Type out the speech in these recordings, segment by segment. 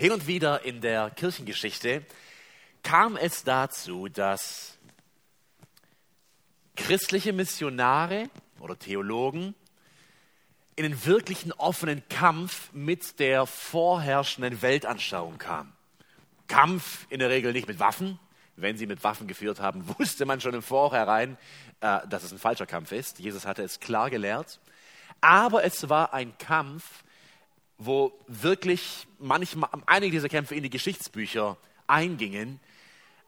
Hin und wieder in der Kirchengeschichte kam es dazu, dass christliche Missionare oder Theologen in einen wirklichen offenen Kampf mit der vorherrschenden Weltanschauung kamen. Kampf in der Regel nicht mit Waffen. Wenn sie mit Waffen geführt haben, wusste man schon im Vorhinein, äh, dass es ein falscher Kampf ist. Jesus hatte es klar gelehrt. Aber es war ein Kampf, wo wirklich manchmal, einige dieser Kämpfe in die Geschichtsbücher eingingen.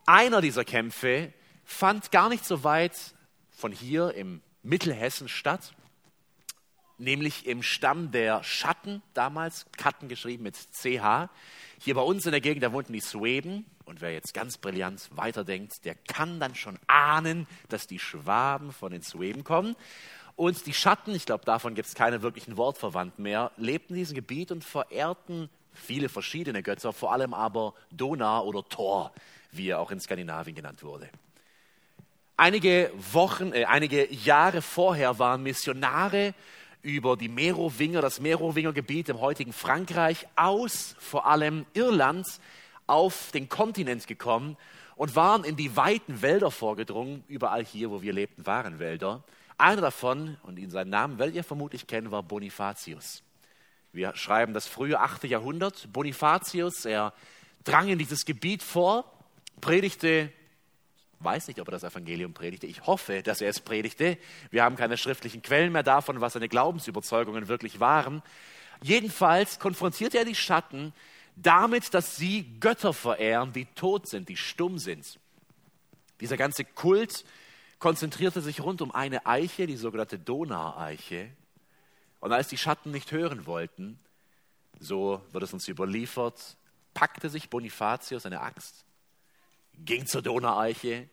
Einer dieser Kämpfe fand gar nicht so weit von hier im Mittelhessen statt, nämlich im Stamm der Schatten, damals Katten geschrieben mit CH. Hier bei uns in der Gegend, da wohnten die Sueben. Und wer jetzt ganz brillant weiterdenkt, der kann dann schon ahnen, dass die Schwaben von den Sueben kommen. Und die Schatten, ich glaube, davon gibt es keine wirklichen Wortverwandten mehr, lebten in diesem Gebiet und verehrten viele verschiedene Götter, vor allem aber Donau oder Thor, wie er auch in Skandinavien genannt wurde. Einige Wochen, äh, einige Jahre vorher waren Missionare über die Merowinger, das Merowinger-Gebiet im heutigen Frankreich aus vor allem Irland auf den Kontinent gekommen und waren in die weiten Wälder vorgedrungen. Überall hier, wo wir lebten, waren Wälder. Einer davon, und ihn seinen Namen werdet ihr vermutlich kennen, war Bonifatius. Wir schreiben das frühe 8. Jahrhundert. Bonifatius, er drang in dieses Gebiet vor, predigte, weiß nicht, ob er das Evangelium predigte. Ich hoffe, dass er es predigte. Wir haben keine schriftlichen Quellen mehr davon, was seine Glaubensüberzeugungen wirklich waren. Jedenfalls konfrontiert er die Schatten damit, dass sie Götter verehren, die tot sind, die stumm sind. Dieser ganze Kult konzentrierte sich rund um eine Eiche, die sogenannte Donaueiche. Und als die Schatten nicht hören wollten, so wird es uns überliefert, packte sich Bonifatius eine Axt, ging zur Donaueiche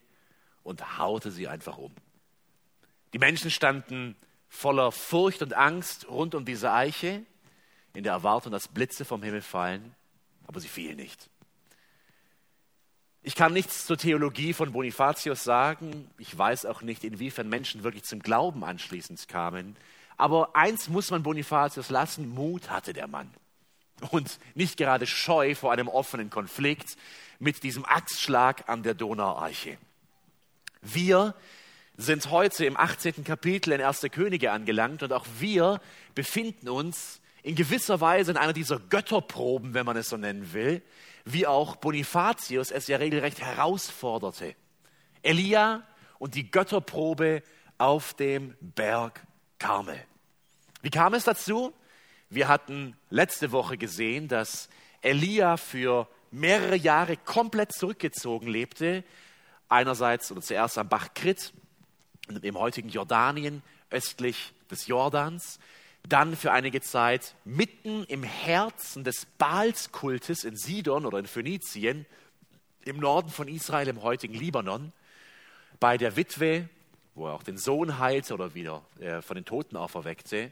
und haute sie einfach um. Die Menschen standen voller Furcht und Angst rund um diese Eiche, in der Erwartung, dass Blitze vom Himmel fallen, aber sie fielen nicht. Ich kann nichts zur Theologie von Bonifatius sagen. Ich weiß auch nicht, inwiefern Menschen wirklich zum Glauben anschließend kamen. Aber eins muss man Bonifatius lassen, Mut hatte der Mann. Und nicht gerade scheu vor einem offenen Konflikt mit diesem Axtschlag an der Donauarche. Wir sind heute im 18. Kapitel in 1. Könige angelangt und auch wir befinden uns in gewisser Weise in einer dieser Götterproben, wenn man es so nennen will, wie auch Bonifatius es ja regelrecht herausforderte. Elia und die Götterprobe auf dem Berg Karmel. Wie kam es dazu? Wir hatten letzte Woche gesehen, dass Elia für mehrere Jahre komplett zurückgezogen lebte. Einerseits oder zuerst am Bach Krit, im heutigen Jordanien, östlich des Jordans dann für einige Zeit mitten im Herzen des Baalskultes in Sidon oder in Phönizien, im Norden von Israel, im heutigen Libanon, bei der Witwe, wo er auch den Sohn heilte oder wieder äh, von den Toten auferweckte.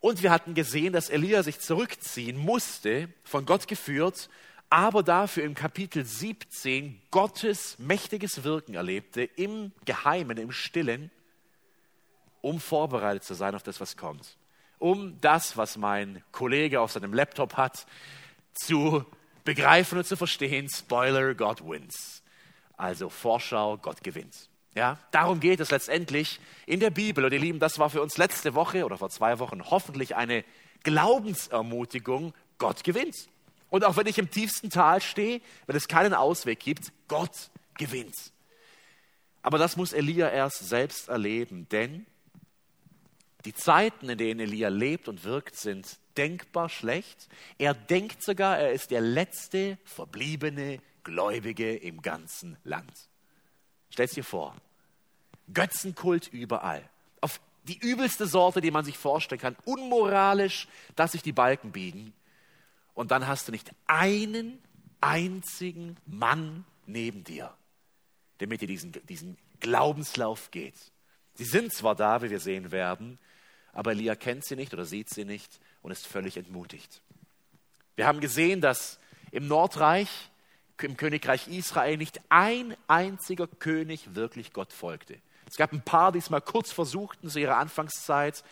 Und wir hatten gesehen, dass Elia sich zurückziehen musste, von Gott geführt, aber dafür im Kapitel 17 Gottes mächtiges Wirken erlebte, im Geheimen, im Stillen, um vorbereitet zu sein auf das, was kommt um das, was mein Kollege auf seinem Laptop hat, zu begreifen und zu verstehen. Spoiler, God wins. Also Vorschau, Gott gewinnt. Ja, darum geht es letztendlich in der Bibel. Und ihr Lieben, das war für uns letzte Woche oder vor zwei Wochen hoffentlich eine Glaubensermutigung. Gott gewinnt. Und auch wenn ich im tiefsten Tal stehe, wenn es keinen Ausweg gibt, Gott gewinnt. Aber das muss Elia erst selbst erleben, denn die Zeiten, in denen Elia lebt und wirkt, sind denkbar schlecht. Er denkt sogar, er ist der letzte verbliebene Gläubige im ganzen Land. Stell's dir vor. Götzenkult überall. Auf die übelste Sorte, die man sich vorstellen kann. Unmoralisch, dass sich die Balken biegen. Und dann hast du nicht einen einzigen Mann neben dir, der mit dir diesen, diesen Glaubenslauf geht. Sie sind zwar da, wie wir sehen werden, aber Elia kennt sie nicht oder sieht sie nicht und ist völlig entmutigt. Wir haben gesehen, dass im Nordreich, im Königreich Israel, nicht ein einziger König wirklich Gott folgte. Es gab ein paar, die es mal kurz versuchten zu ihrer Anfangszeit,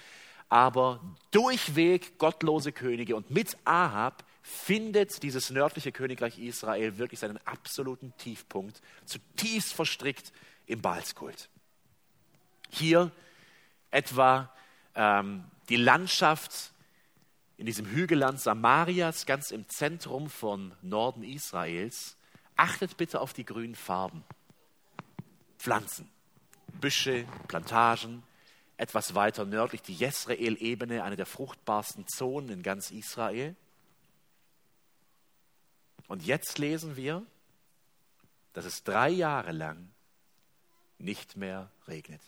aber durchweg gottlose Könige und mit Ahab findet dieses nördliche Königreich Israel wirklich seinen absoluten Tiefpunkt, zutiefst verstrickt im Baalskult. Hier etwa ähm, die Landschaft in diesem Hügelland Samarias, ganz im Zentrum von Norden Israels. Achtet bitte auf die grünen Farben. Pflanzen, Büsche, Plantagen, etwas weiter nördlich die Jesrael-Ebene, eine der fruchtbarsten Zonen in ganz Israel. Und jetzt lesen wir, dass es drei Jahre lang nicht mehr regnet.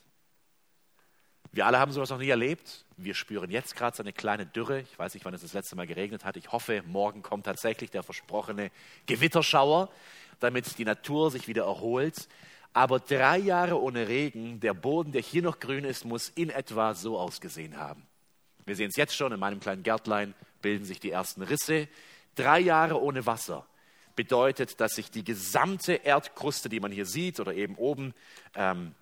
Wir alle haben sowas noch nie erlebt. Wir spüren jetzt gerade so eine kleine Dürre. Ich weiß nicht, wann es das letzte Mal geregnet hat. Ich hoffe, morgen kommt tatsächlich der versprochene Gewitterschauer, damit die Natur sich wieder erholt. Aber drei Jahre ohne Regen, der Boden, der hier noch grün ist, muss in etwa so ausgesehen haben. Wir sehen es jetzt schon, in meinem kleinen Gärtlein bilden sich die ersten Risse. Drei Jahre ohne Wasser bedeutet, dass sich die gesamte Erdkruste, die man hier sieht, oder eben oben ähm,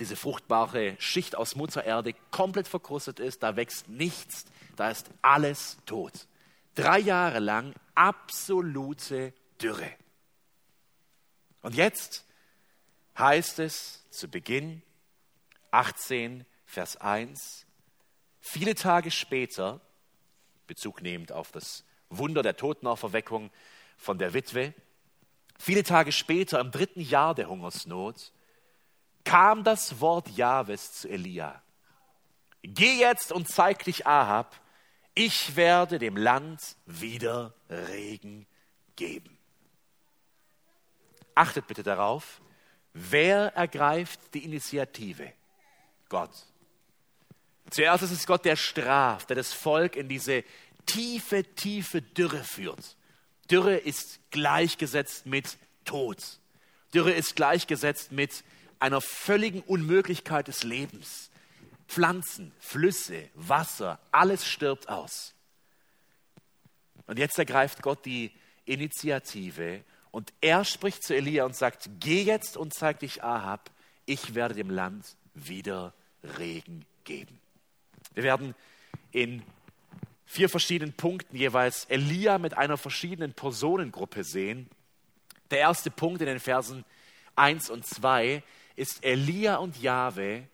diese fruchtbare Schicht aus Muttererde komplett verkrustet ist, da wächst nichts, da ist alles tot. Drei Jahre lang absolute Dürre. Und jetzt heißt es zu Beginn 18, Vers 1, viele Tage später, Bezug nehmend auf das Wunder der Totenauferweckung von der Witwe, viele Tage später, im dritten Jahr der Hungersnot, kam das Wort Jahwes zu Elia. Geh jetzt und zeig dich Ahab, ich werde dem Land wieder Regen geben. Achtet bitte darauf, Wer ergreift die Initiative? Gott. Zuerst ist es Gott, der straft, der das Volk in diese tiefe, tiefe Dürre führt. Dürre ist gleichgesetzt mit Tod. Dürre ist gleichgesetzt mit einer völligen Unmöglichkeit des Lebens. Pflanzen, Flüsse, Wasser, alles stirbt aus. Und jetzt ergreift Gott die Initiative und er spricht zu Elia und sagt, geh jetzt und zeig dich Ahab, ich werde dem Land wieder Regen geben. Wir werden in vier verschiedenen Punkten jeweils Elia mit einer verschiedenen Personengruppe sehen. Der erste Punkt in den Versen 1 und 2 ist Elia und Jahwe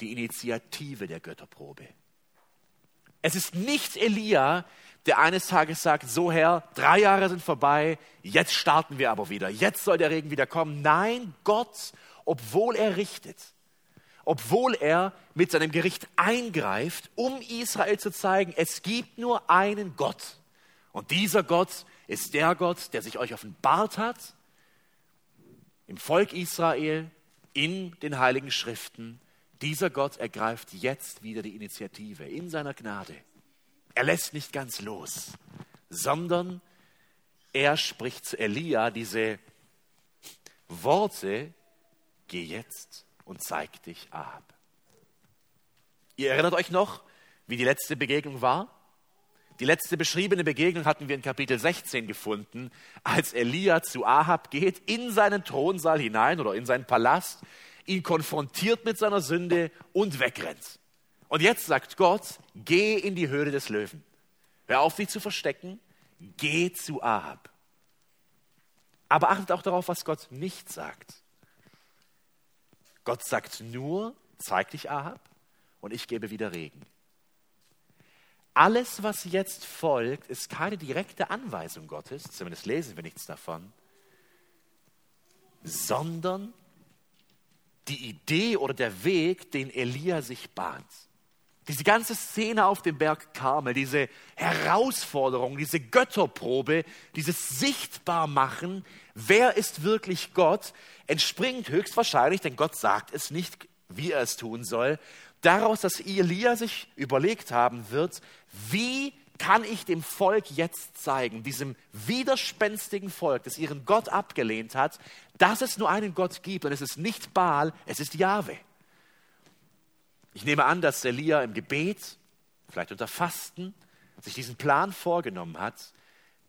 die Initiative der Götterprobe. Es ist nicht Elia, der eines Tages sagt, so Herr, drei Jahre sind vorbei, jetzt starten wir aber wieder, jetzt soll der Regen wieder kommen. Nein, Gott, obwohl er richtet, obwohl er mit seinem Gericht eingreift, um Israel zu zeigen, es gibt nur einen Gott. Und dieser Gott ist der Gott, der sich euch offenbart hat im Volk Israel, in den heiligen Schriften. Dieser Gott ergreift jetzt wieder die Initiative in seiner Gnade. Er lässt nicht ganz los, sondern er spricht zu Elia diese Worte, geh jetzt und zeig dich ab. Ihr erinnert euch noch, wie die letzte Begegnung war? Die letzte beschriebene Begegnung hatten wir in Kapitel 16 gefunden, als Elia zu Ahab geht, in seinen Thronsaal hinein oder in seinen Palast, ihn konfrontiert mit seiner Sünde und wegrennt. Und jetzt sagt Gott, geh in die Höhle des Löwen. Hör auf, dich zu verstecken. Geh zu Ahab. Aber achtet auch darauf, was Gott nicht sagt. Gott sagt nur, zeig dich Ahab und ich gebe wieder Regen. Alles, was jetzt folgt, ist keine direkte Anweisung Gottes, zumindest lesen wir nichts davon, sondern die Idee oder der Weg, den Elia sich bahnt. Diese ganze Szene auf dem Berg Karmel, diese Herausforderung, diese Götterprobe, dieses Sichtbarmachen, wer ist wirklich Gott, entspringt höchstwahrscheinlich, denn Gott sagt es nicht, wie er es tun soll, daraus, dass Elia sich überlegt haben wird, wie kann ich dem Volk jetzt zeigen, diesem widerspenstigen Volk, das ihren Gott abgelehnt hat, dass es nur einen Gott gibt und es ist nicht Baal, es ist Jahwe. Ich nehme an, dass Elia im Gebet, vielleicht unter Fasten, sich diesen Plan vorgenommen hat.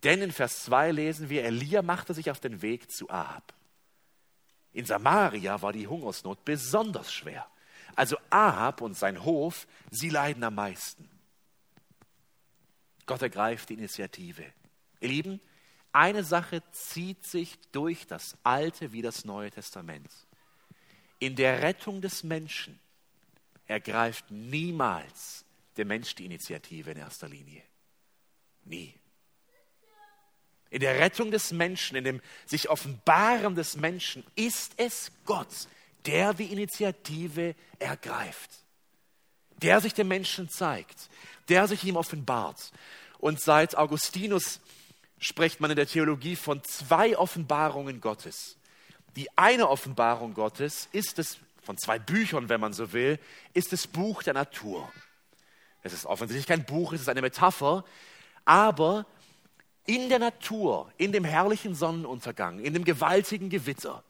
Denn in Vers 2 lesen wir, Elia machte sich auf den Weg zu Ahab. In Samaria war die Hungersnot besonders schwer. Also Ahab und sein Hof, sie leiden am meisten. Gott ergreift die Initiative. Ihr Lieben, eine Sache zieht sich durch das Alte wie das Neue Testament. In der Rettung des Menschen ergreift niemals der Mensch die Initiative in erster Linie. Nie. In der Rettung des Menschen, in dem sich Offenbaren des Menschen ist es Gott, der die Initiative ergreift, der sich dem Menschen zeigt, der sich ihm offenbart. Und seit Augustinus spricht man in der Theologie von zwei Offenbarungen Gottes. Die eine Offenbarung Gottes ist es, von zwei Büchern, wenn man so will, ist das Buch der Natur. Es ist offensichtlich kein Buch, es ist eine Metapher, aber in der Natur, in dem herrlichen Sonnenuntergang, in dem gewaltigen Gewitter,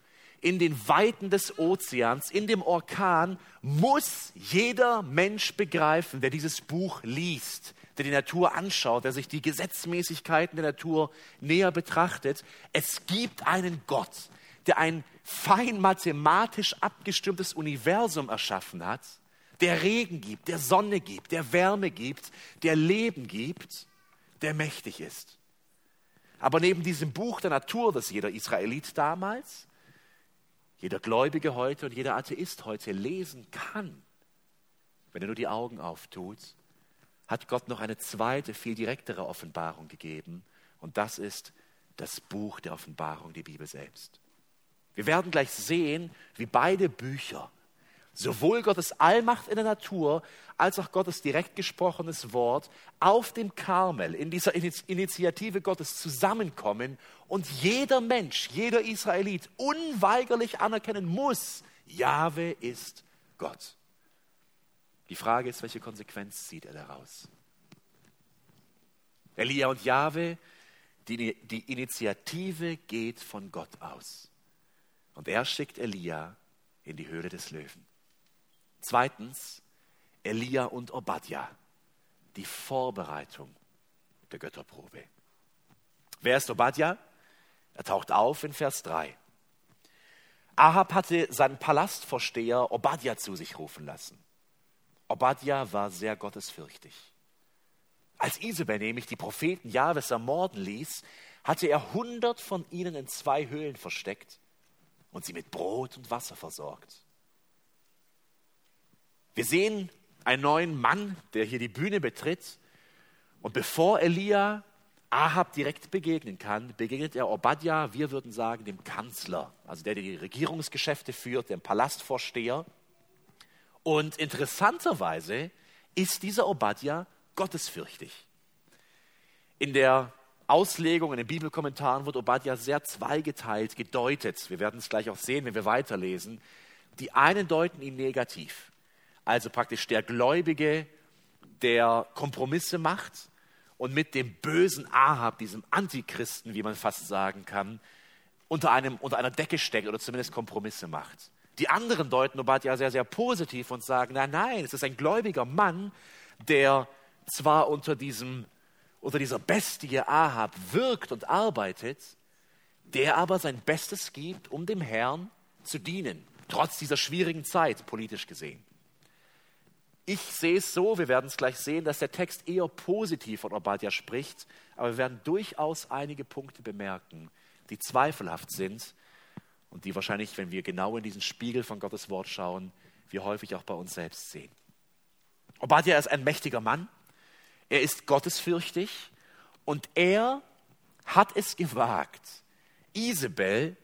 in den Weiten des Ozeans, in dem Orkan, muss jeder Mensch begreifen, der dieses Buch liest, der die Natur anschaut, der sich die Gesetzmäßigkeiten der Natur näher betrachtet, es gibt einen Gott, der ein fein mathematisch abgestimmtes Universum erschaffen hat, der Regen gibt, der Sonne gibt, der Wärme gibt, der Leben gibt, der mächtig ist. Aber neben diesem Buch der Natur, das jeder Israelit damals, jeder Gläubige heute und jeder Atheist heute lesen kann, wenn er nur die Augen auftut, hat Gott noch eine zweite, viel direktere Offenbarung gegeben. Und das ist das Buch der Offenbarung, die Bibel selbst. Wir werden gleich sehen, wie beide Bücher, sowohl Gottes Allmacht in der Natur als auch Gottes direkt gesprochenes Wort auf dem Karmel in dieser Initiative Gottes zusammenkommen und jeder Mensch, jeder Israelit unweigerlich anerkennen muss, Jahwe ist Gott. Die Frage ist, welche Konsequenz zieht er daraus? Elia und Jahwe, die, die Initiative geht von Gott aus. Und er schickt Elia in die Höhle des Löwen. Zweitens, Elia und Obadja, die Vorbereitung der Götterprobe. Wer ist Obadja? Er taucht auf in Vers 3. Ahab hatte seinen Palastvorsteher Obadja zu sich rufen lassen. Obadja war sehr gottesfürchtig. Als Isabel nämlich die Propheten Jahwes ermorden ließ, hatte er hundert von ihnen in zwei Höhlen versteckt und sie mit Brot und Wasser versorgt. Wir sehen einen neuen Mann, der hier die Bühne betritt. Und bevor Elia Ahab direkt begegnen kann, begegnet er Obadja, wir würden sagen, dem Kanzler, also der, der die Regierungsgeschäfte führt, dem Palastvorsteher. Und interessanterweise ist dieser Obadja gottesfürchtig. In der Auslegung, in den Bibelkommentaren wird Obadja sehr zweigeteilt gedeutet. Wir werden es gleich auch sehen, wenn wir weiterlesen. Die einen deuten ihn negativ. Also praktisch der Gläubige, der Kompromisse macht und mit dem bösen Ahab, diesem Antichristen, wie man fast sagen kann, unter, einem, unter einer Decke steckt oder zumindest Kompromisse macht. Die anderen deuten Obadja sehr, sehr positiv und sagen, nein, nein, es ist ein gläubiger Mann, der zwar unter, diesem, unter dieser Bestie Ahab wirkt und arbeitet, der aber sein Bestes gibt, um dem Herrn zu dienen, trotz dieser schwierigen Zeit, politisch gesehen. Ich sehe es so, wir werden es gleich sehen, dass der Text eher positiv von Obadja spricht, aber wir werden durchaus einige Punkte bemerken, die zweifelhaft sind und die wahrscheinlich, wenn wir genau in diesen Spiegel von Gottes Wort schauen, wir häufig auch bei uns selbst sehen. Obadja ist ein mächtiger Mann, er ist gottesfürchtig und er hat es gewagt, Isabel,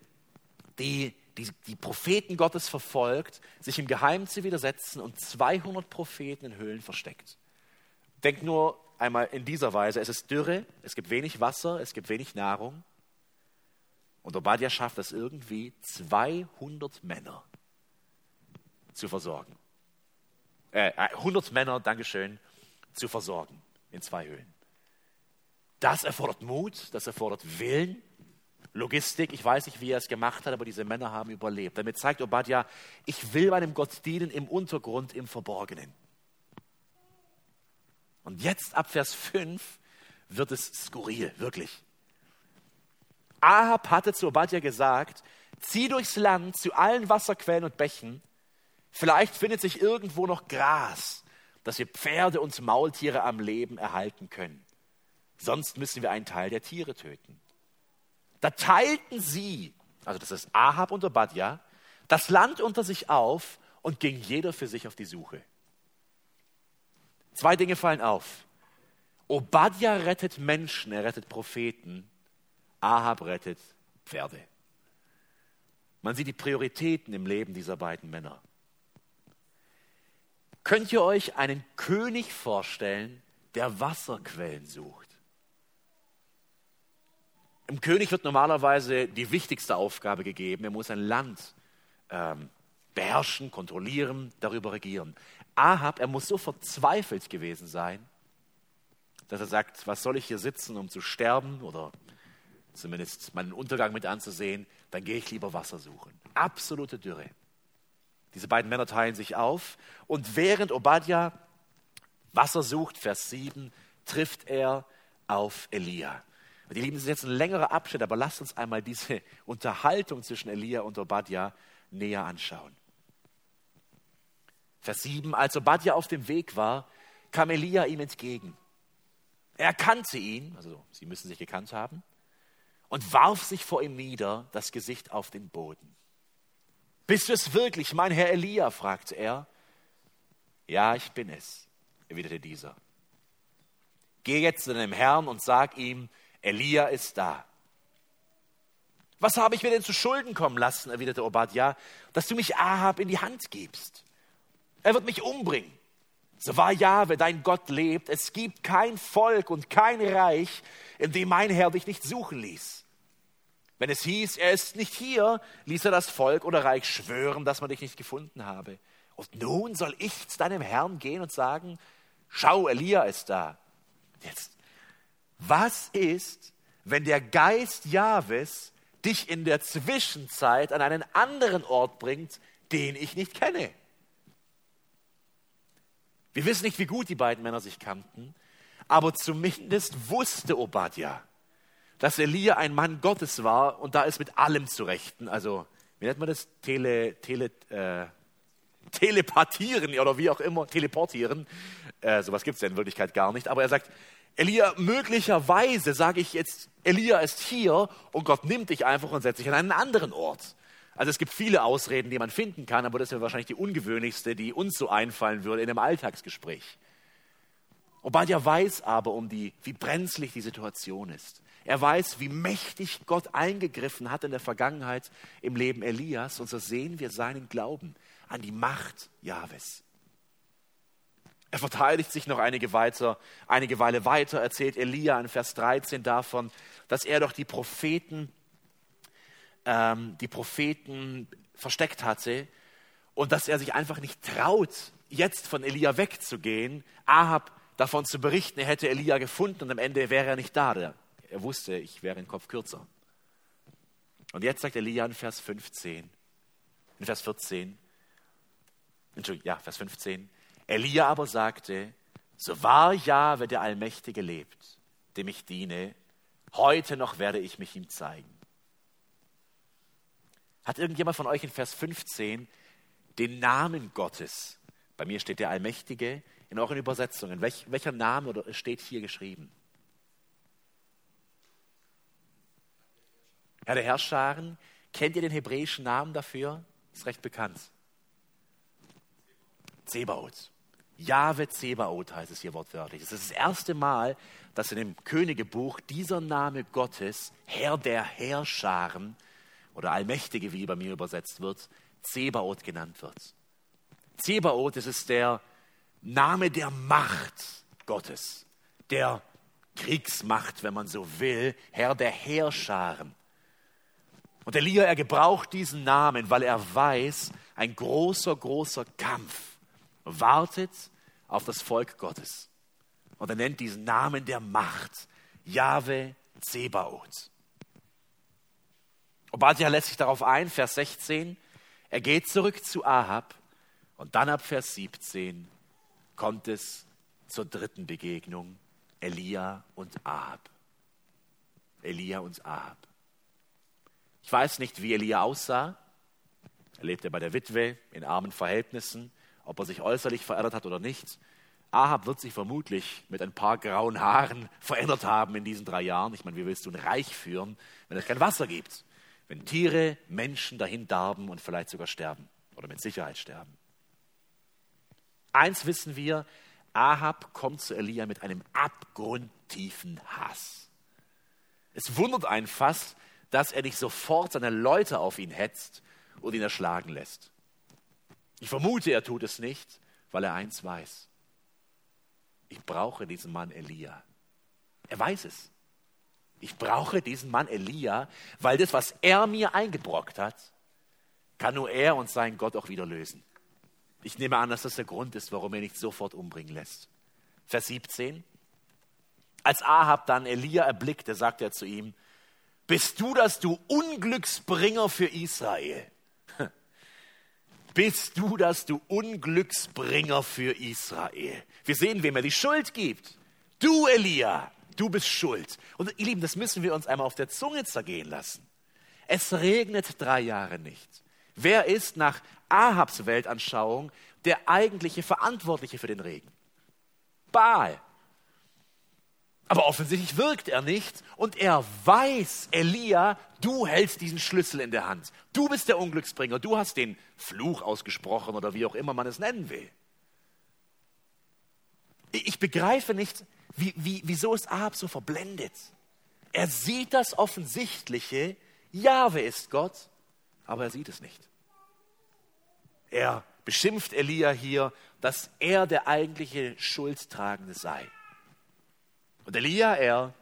die, die die Propheten Gottes verfolgt, sich im Geheimen zu widersetzen und 200 Propheten in Höhlen versteckt. Denkt nur einmal in dieser Weise, es ist Dürre, es gibt wenig Wasser, es gibt wenig Nahrung. Und Obadiah schafft es irgendwie, 200 Männer zu versorgen. Äh, 100 Männer, Dankeschön, zu versorgen in zwei Höhlen. Das erfordert Mut, das erfordert Willen, Logistik. Ich weiß nicht, wie er es gemacht hat, aber diese Männer haben überlebt. Damit zeigt Obadiah, ich will meinem Gott dienen im Untergrund, im Verborgenen. Und jetzt ab Vers 5 wird es skurril, wirklich. Ahab hatte zu Obadja gesagt, zieh durchs Land zu allen Wasserquellen und Bächen, vielleicht findet sich irgendwo noch Gras, dass wir Pferde und Maultiere am Leben erhalten können. sonst müssen wir einen Teil der Tiere töten. Da teilten sie, also das ist Ahab und Obadja, das Land unter sich auf und ging jeder für sich auf die Suche. Zwei Dinge fallen auf. Obadja rettet Menschen, er rettet Propheten. Ahab rettet Pferde. Man sieht die Prioritäten im Leben dieser beiden Männer. Könnt ihr euch einen König vorstellen, der Wasserquellen sucht? Im König wird normalerweise die wichtigste Aufgabe gegeben. Er muss ein Land ähm, beherrschen, kontrollieren, darüber regieren. Ahab, er muss so verzweifelt gewesen sein, dass er sagt, was soll ich hier sitzen, um zu sterben oder zumindest meinen Untergang mit anzusehen, dann gehe ich lieber Wasser suchen. Absolute Dürre. Diese beiden Männer teilen sich auf und während Obadja Wasser sucht, Vers 7, trifft er auf Elia. Ihr Lieben, das ist jetzt ein längerer Abschnitt, aber lasst uns einmal diese Unterhaltung zwischen Elia und Obadja näher anschauen. Vers 7, als Obadja auf dem Weg war, kam Elia ihm entgegen. Er erkannte ihn, also sie müssen sich gekannt haben, und warf sich vor ihm nieder, das Gesicht auf den Boden. Bist du es wirklich, mein Herr Elia? fragte er. Ja, ich bin es, erwiderte dieser. Geh jetzt zu deinem Herrn und sag ihm, Elia ist da. Was habe ich mir denn zu Schulden kommen lassen, erwiderte Obadja, dass du mich Ahab in die Hand gibst? Er wird mich umbringen. So wahr Jahwe, dein Gott lebt, es gibt kein Volk und kein Reich, in dem mein Herr dich nicht suchen ließ. Wenn es hieß, er ist nicht hier, ließ er das Volk oder Reich schwören, dass man dich nicht gefunden habe. Und nun soll ich zu deinem Herrn gehen und sagen, schau, Elia ist da. Jetzt, was ist, wenn der Geist Jahwes dich in der Zwischenzeit an einen anderen Ort bringt, den ich nicht kenne? Wir wissen nicht, wie gut die beiden Männer sich kannten, aber zumindest wusste Obadja, dass Elia ein Mann Gottes war und da ist mit allem zu rechten. Also, wie nennt man das? Tele, tele, äh, telepathieren oder wie auch immer, teleportieren. Äh, sowas gibt es ja in Wirklichkeit gar nicht. Aber er sagt, Elia, möglicherweise sage ich jetzt, Elia ist hier und Gott nimmt dich einfach und setzt dich an einen anderen Ort. Also es gibt viele Ausreden, die man finden kann, aber das wäre wahrscheinlich die ungewöhnlichste, die uns so einfallen würde in einem Alltagsgespräch. Obadja weiß aber um die, wie brenzlig die Situation ist. Er weiß, wie mächtig Gott eingegriffen hat in der Vergangenheit im Leben Elias. Und so sehen wir seinen Glauben an die Macht Jahwes. Er verteidigt sich noch einige, weiter, einige Weile weiter, erzählt Elia in Vers 13 davon, dass er doch die Propheten ähm, die Propheten versteckt hatte und dass er sich einfach nicht traut, jetzt von Elia wegzugehen, Ahab davon zu berichten, er hätte Elia gefunden und am Ende wäre er nicht da. Er wusste, ich wäre ein Kopf kürzer. Und jetzt sagt Elia in Vers 15, in Vers 14, Entschuldigung, ja, Vers 15, Elia aber sagte, so wahr Jahwe der Allmächtige lebt, dem ich diene, heute noch werde ich mich ihm zeigen. Hat irgendjemand von euch in Vers 15 den Namen Gottes? Bei mir steht der Allmächtige. In euren Übersetzungen, welch, welcher Name steht hier geschrieben? Herr der Herrscharen, kennt ihr den hebräischen Namen dafür? Ist recht bekannt. Zebaoth. Jahwe Zebaoth heißt es hier wortwörtlich. Es ist das erste Mal, dass in dem Königebuch dieser Name Gottes, Herr der Herrscharen, oder Allmächtige, wie bei mir übersetzt wird, Zebaoth genannt wird. Zebaoth, das ist der Name der Macht Gottes, der Kriegsmacht, wenn man so will, Herr der Heerscharen. Und Elia, er gebraucht diesen Namen, weil er weiß, ein großer, großer Kampf wartet auf das Volk Gottes. Und er nennt diesen Namen der Macht, Jahwe Zebaoth. Obadja lässt sich darauf ein, Vers 16, er geht zurück zu Ahab und dann ab Vers 17 kommt es zur dritten Begegnung, Elia und Ahab. Elia und Ahab. Ich weiß nicht, wie Elia aussah. Er lebte bei der Witwe in armen Verhältnissen, ob er sich äußerlich verändert hat oder nicht. Ahab wird sich vermutlich mit ein paar grauen Haaren verändert haben in diesen drei Jahren. Ich meine, wie willst du ein Reich führen, wenn es kein Wasser gibt? Wenn Tiere, Menschen dahin darben und vielleicht sogar sterben oder mit Sicherheit sterben. Eins wissen wir, Ahab kommt zu Elia mit einem abgrundtiefen Hass. Es wundert einen fast, dass er nicht sofort seine Leute auf ihn hetzt und ihn erschlagen lässt. Ich vermute, er tut es nicht, weil er eins weiß ich brauche diesen Mann Elia. Er weiß es. Ich brauche diesen Mann Elia, weil das, was er mir eingebrockt hat, kann nur er und sein Gott auch wieder lösen. Ich nehme an, dass das der Grund ist, warum er nicht sofort umbringen lässt. Vers 17. Als Ahab dann Elia erblickte, sagte er zu ihm, bist du das, du Unglücksbringer für Israel? Bist du das, du Unglücksbringer für Israel. Wir sehen, wem er die Schuld gibt. Du, Elia, du bist schuld. Und ihr Lieben, das müssen wir uns einmal auf der Zunge zergehen lassen. Es regnet drei Jahre nicht. Wer ist nach Ahabs Weltanschauung der eigentliche Verantwortliche für den Regen? Baal. Aber offensichtlich wirkt er nicht und er weiß, Elia, du hältst diesen Schlüssel in der Hand. Du bist der Unglücksbringer, du hast den Fluch ausgesprochen oder wie auch immer man es nennen will. Ich begreife nicht, wie, wie, wieso ist Ahab so verblendet. Er sieht das Offensichtliche, Jahwe ist Gott, aber er sieht es nicht. Er beschimpft Elia hier, dass er der eigentliche Schuldtragende sei. Und Elia, er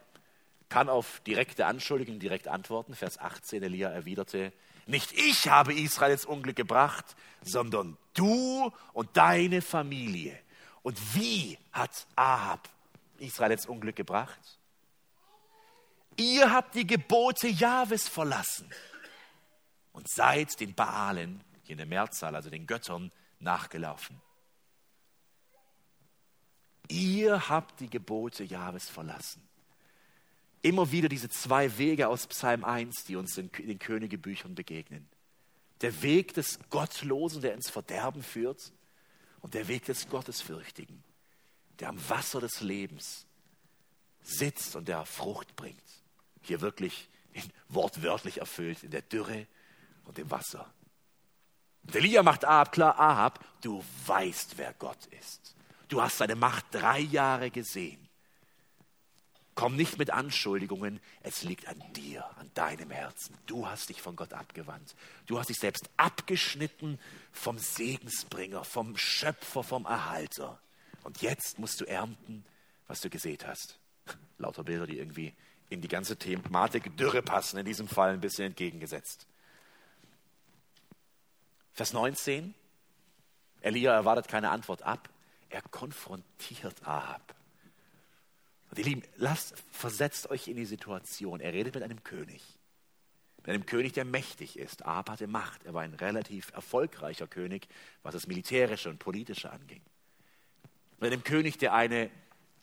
kann auf direkte Anschuldigungen direkt antworten. Vers 18, Elia erwiderte, nicht ich habe Israel ins Unglück gebracht, sondern du und deine Familie. Und wie hat Ahab Israel ins Unglück gebracht? Ihr habt die Gebote Jahwes verlassen und seid den Baalen, hier in der Mehrzahl, also den Göttern, nachgelaufen. Ihr habt die Gebote Jahwes verlassen. Immer wieder diese zwei Wege aus Psalm 1, die uns in den Königebüchern begegnen. Der Weg des Gottlosen, der ins Verderben führt, und der Weg des Gottesfürchtigen, der am Wasser des Lebens sitzt und der Frucht bringt. Hier wirklich wortwörtlich erfüllt in der Dürre und im Wasser. Und Elia macht Ahab klar, Ahab, du weißt, wer Gott ist. Du hast seine Macht drei Jahre gesehen. Komm nicht mit Anschuldigungen, es liegt an dir, an deinem Herzen. Du hast dich von Gott abgewandt. Du hast dich selbst abgeschnitten vom Segensbringer, vom Schöpfer, vom Erhalter. Und jetzt musst du ernten, was du gesät hast. Lauter Bilder, die irgendwie in die ganze Thematik Dürre passen, in diesem Fall ein bisschen entgegengesetzt. Vers 19. Elia erwartet keine Antwort ab. Er konfrontiert Ahab. Und ihr Lieben, lasst, versetzt euch in die Situation. Er redet mit einem König. Mit einem König, der mächtig ist. Ahab hatte Macht. Er war ein relativ erfolgreicher König, was das Militärische und Politische anging. Mit einem König, der eine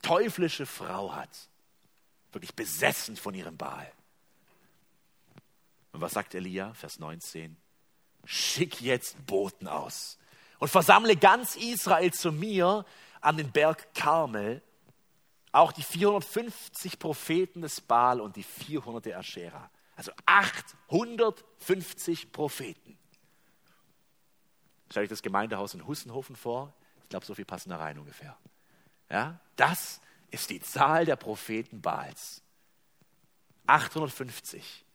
teuflische Frau hat. Wirklich besessen von ihrem Baal. Und was sagt Elia? Vers 19. Schick jetzt Boten aus und versammle ganz Israel zu mir an den Berg Karmel, auch die 450 Propheten des Baal und die 400 der Aschera. Also 850 Propheten. Stell euch das Gemeindehaus in Hussenhofen vor. Ich glaube, so viel passen da rein ungefähr. Ja, das ist die Zahl der Propheten Baals. 850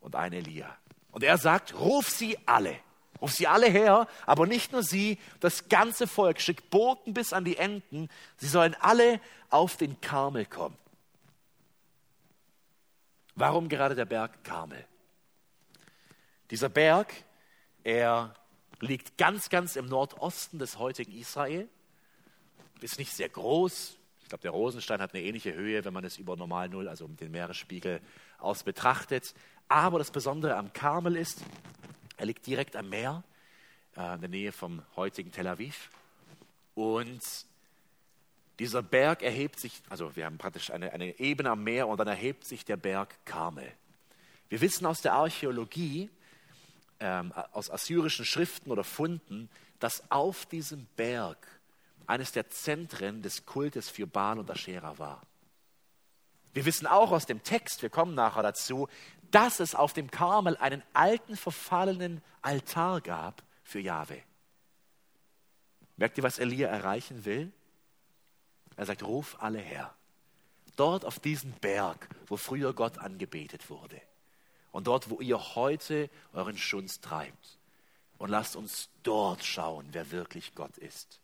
und ein Elia. Und er sagt, ruf sie alle. Ruf sie alle her, aber nicht nur sie, das ganze Volk, schickt Boten bis an die Enden. Sie sollen alle auf den Karmel kommen. Warum gerade der Berg Karmel? Dieser Berg, er liegt ganz, ganz im Nordosten des heutigen Israel, ist nicht sehr groß. Ich glaube, der Rosenstein hat eine ähnliche Höhe, wenn man es über Normal Null, also den Meeresspiegel aus betrachtet. Aber das Besondere am Karmel ist, er liegt direkt am Meer, äh, in der Nähe vom heutigen Tel Aviv. Und dieser Berg erhebt sich, also wir haben praktisch eine, eine Ebene am Meer und dann erhebt sich der Berg Karmel. Wir wissen aus der Archäologie, ähm, aus assyrischen Schriften oder Funden, dass auf diesem Berg eines der Zentren des Kultes für Baal und Aschera war. Wir wissen auch aus dem Text, wir kommen nachher dazu, dass es auf dem Karmel einen alten, verfallenen Altar gab für Jahwe. Merkt ihr, was Elia erreichen will? Er sagt, ruf alle her. Dort auf diesen Berg, wo früher Gott angebetet wurde. Und dort, wo ihr heute euren Schunz treibt. Und lasst uns dort schauen, wer wirklich Gott ist.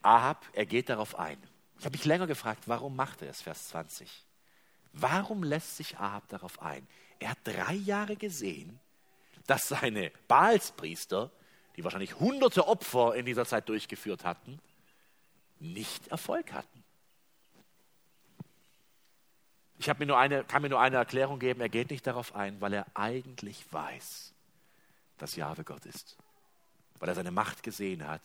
Ahab, er geht darauf ein. Ich habe mich länger gefragt, warum macht er es, Vers 20? Warum lässt sich Ahab darauf ein? Er hat drei Jahre gesehen, dass seine Baalspriester, die wahrscheinlich hunderte Opfer in dieser Zeit durchgeführt hatten, nicht Erfolg hatten. Ich mir nur eine, kann mir nur eine Erklärung geben, er geht nicht darauf ein, weil er eigentlich weiß, dass Jahwe Gott ist. Weil er seine Macht gesehen hat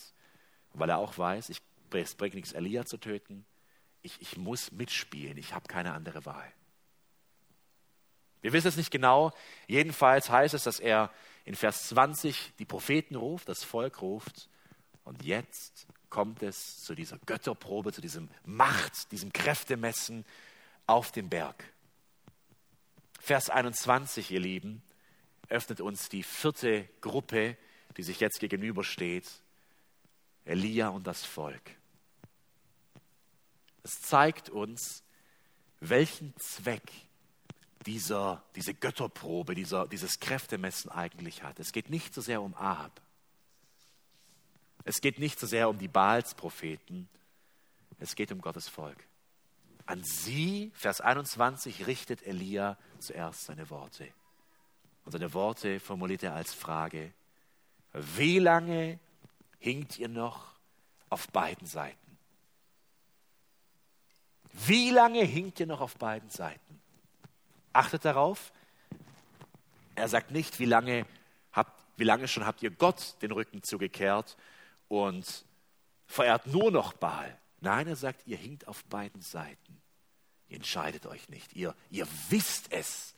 weil er auch weiß, ich, es bringt nichts, Elia zu töten. Ich, ich muss mitspielen, ich habe keine andere Wahl. Wir wissen es nicht genau. Jedenfalls heißt es, dass er in Vers 20 die Propheten ruft, das Volk ruft. Und jetzt kommt es zu dieser Götterprobe, zu diesem Macht, diesem Kräftemessen auf dem Berg. Vers 21, ihr Lieben, öffnet uns die vierte Gruppe, die sich jetzt gegenübersteht. Elia und das Volk. Es zeigt uns, welchen Zweck dieser, diese Götterprobe, dieser, dieses Kräftemessen eigentlich hat. Es geht nicht so sehr um Ahab. Es geht nicht so sehr um die Baalspropheten. Es geht um Gottes Volk. An sie, Vers 21, richtet Elia zuerst seine Worte. Und seine Worte formuliert er als Frage, wie lange hinkt ihr noch auf beiden Seiten? Wie lange hinkt ihr noch auf beiden Seiten? Achtet darauf, er sagt nicht, wie lange, habt, wie lange schon habt ihr Gott den Rücken zugekehrt und verehrt nur noch Baal. Nein, er sagt, ihr hinkt auf beiden Seiten. Ihr entscheidet euch nicht. Ihr, ihr wisst es.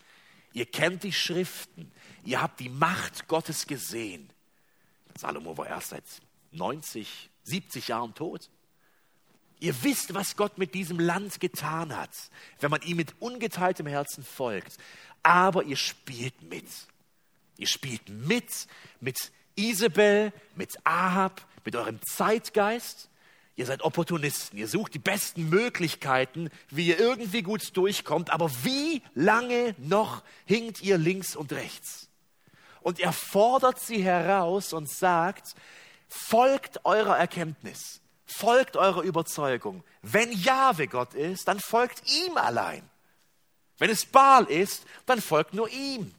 Ihr kennt die Schriften. Ihr habt die Macht Gottes gesehen. Salomo war erst seit 90, 70 Jahren tot. Ihr wisst, was Gott mit diesem Land getan hat, wenn man ihm mit ungeteiltem Herzen folgt. Aber ihr spielt mit. Ihr spielt mit mit Isabel, mit Ahab, mit eurem Zeitgeist. Ihr seid Opportunisten. Ihr sucht die besten Möglichkeiten, wie ihr irgendwie gut durchkommt. Aber wie lange noch hinkt ihr links und rechts? Und er fordert sie heraus und sagt, folgt eurer Erkenntnis. Folgt eurer Überzeugung. Wenn Jahwe Gott ist, dann folgt ihm allein. Wenn es Baal ist, dann folgt nur ihm.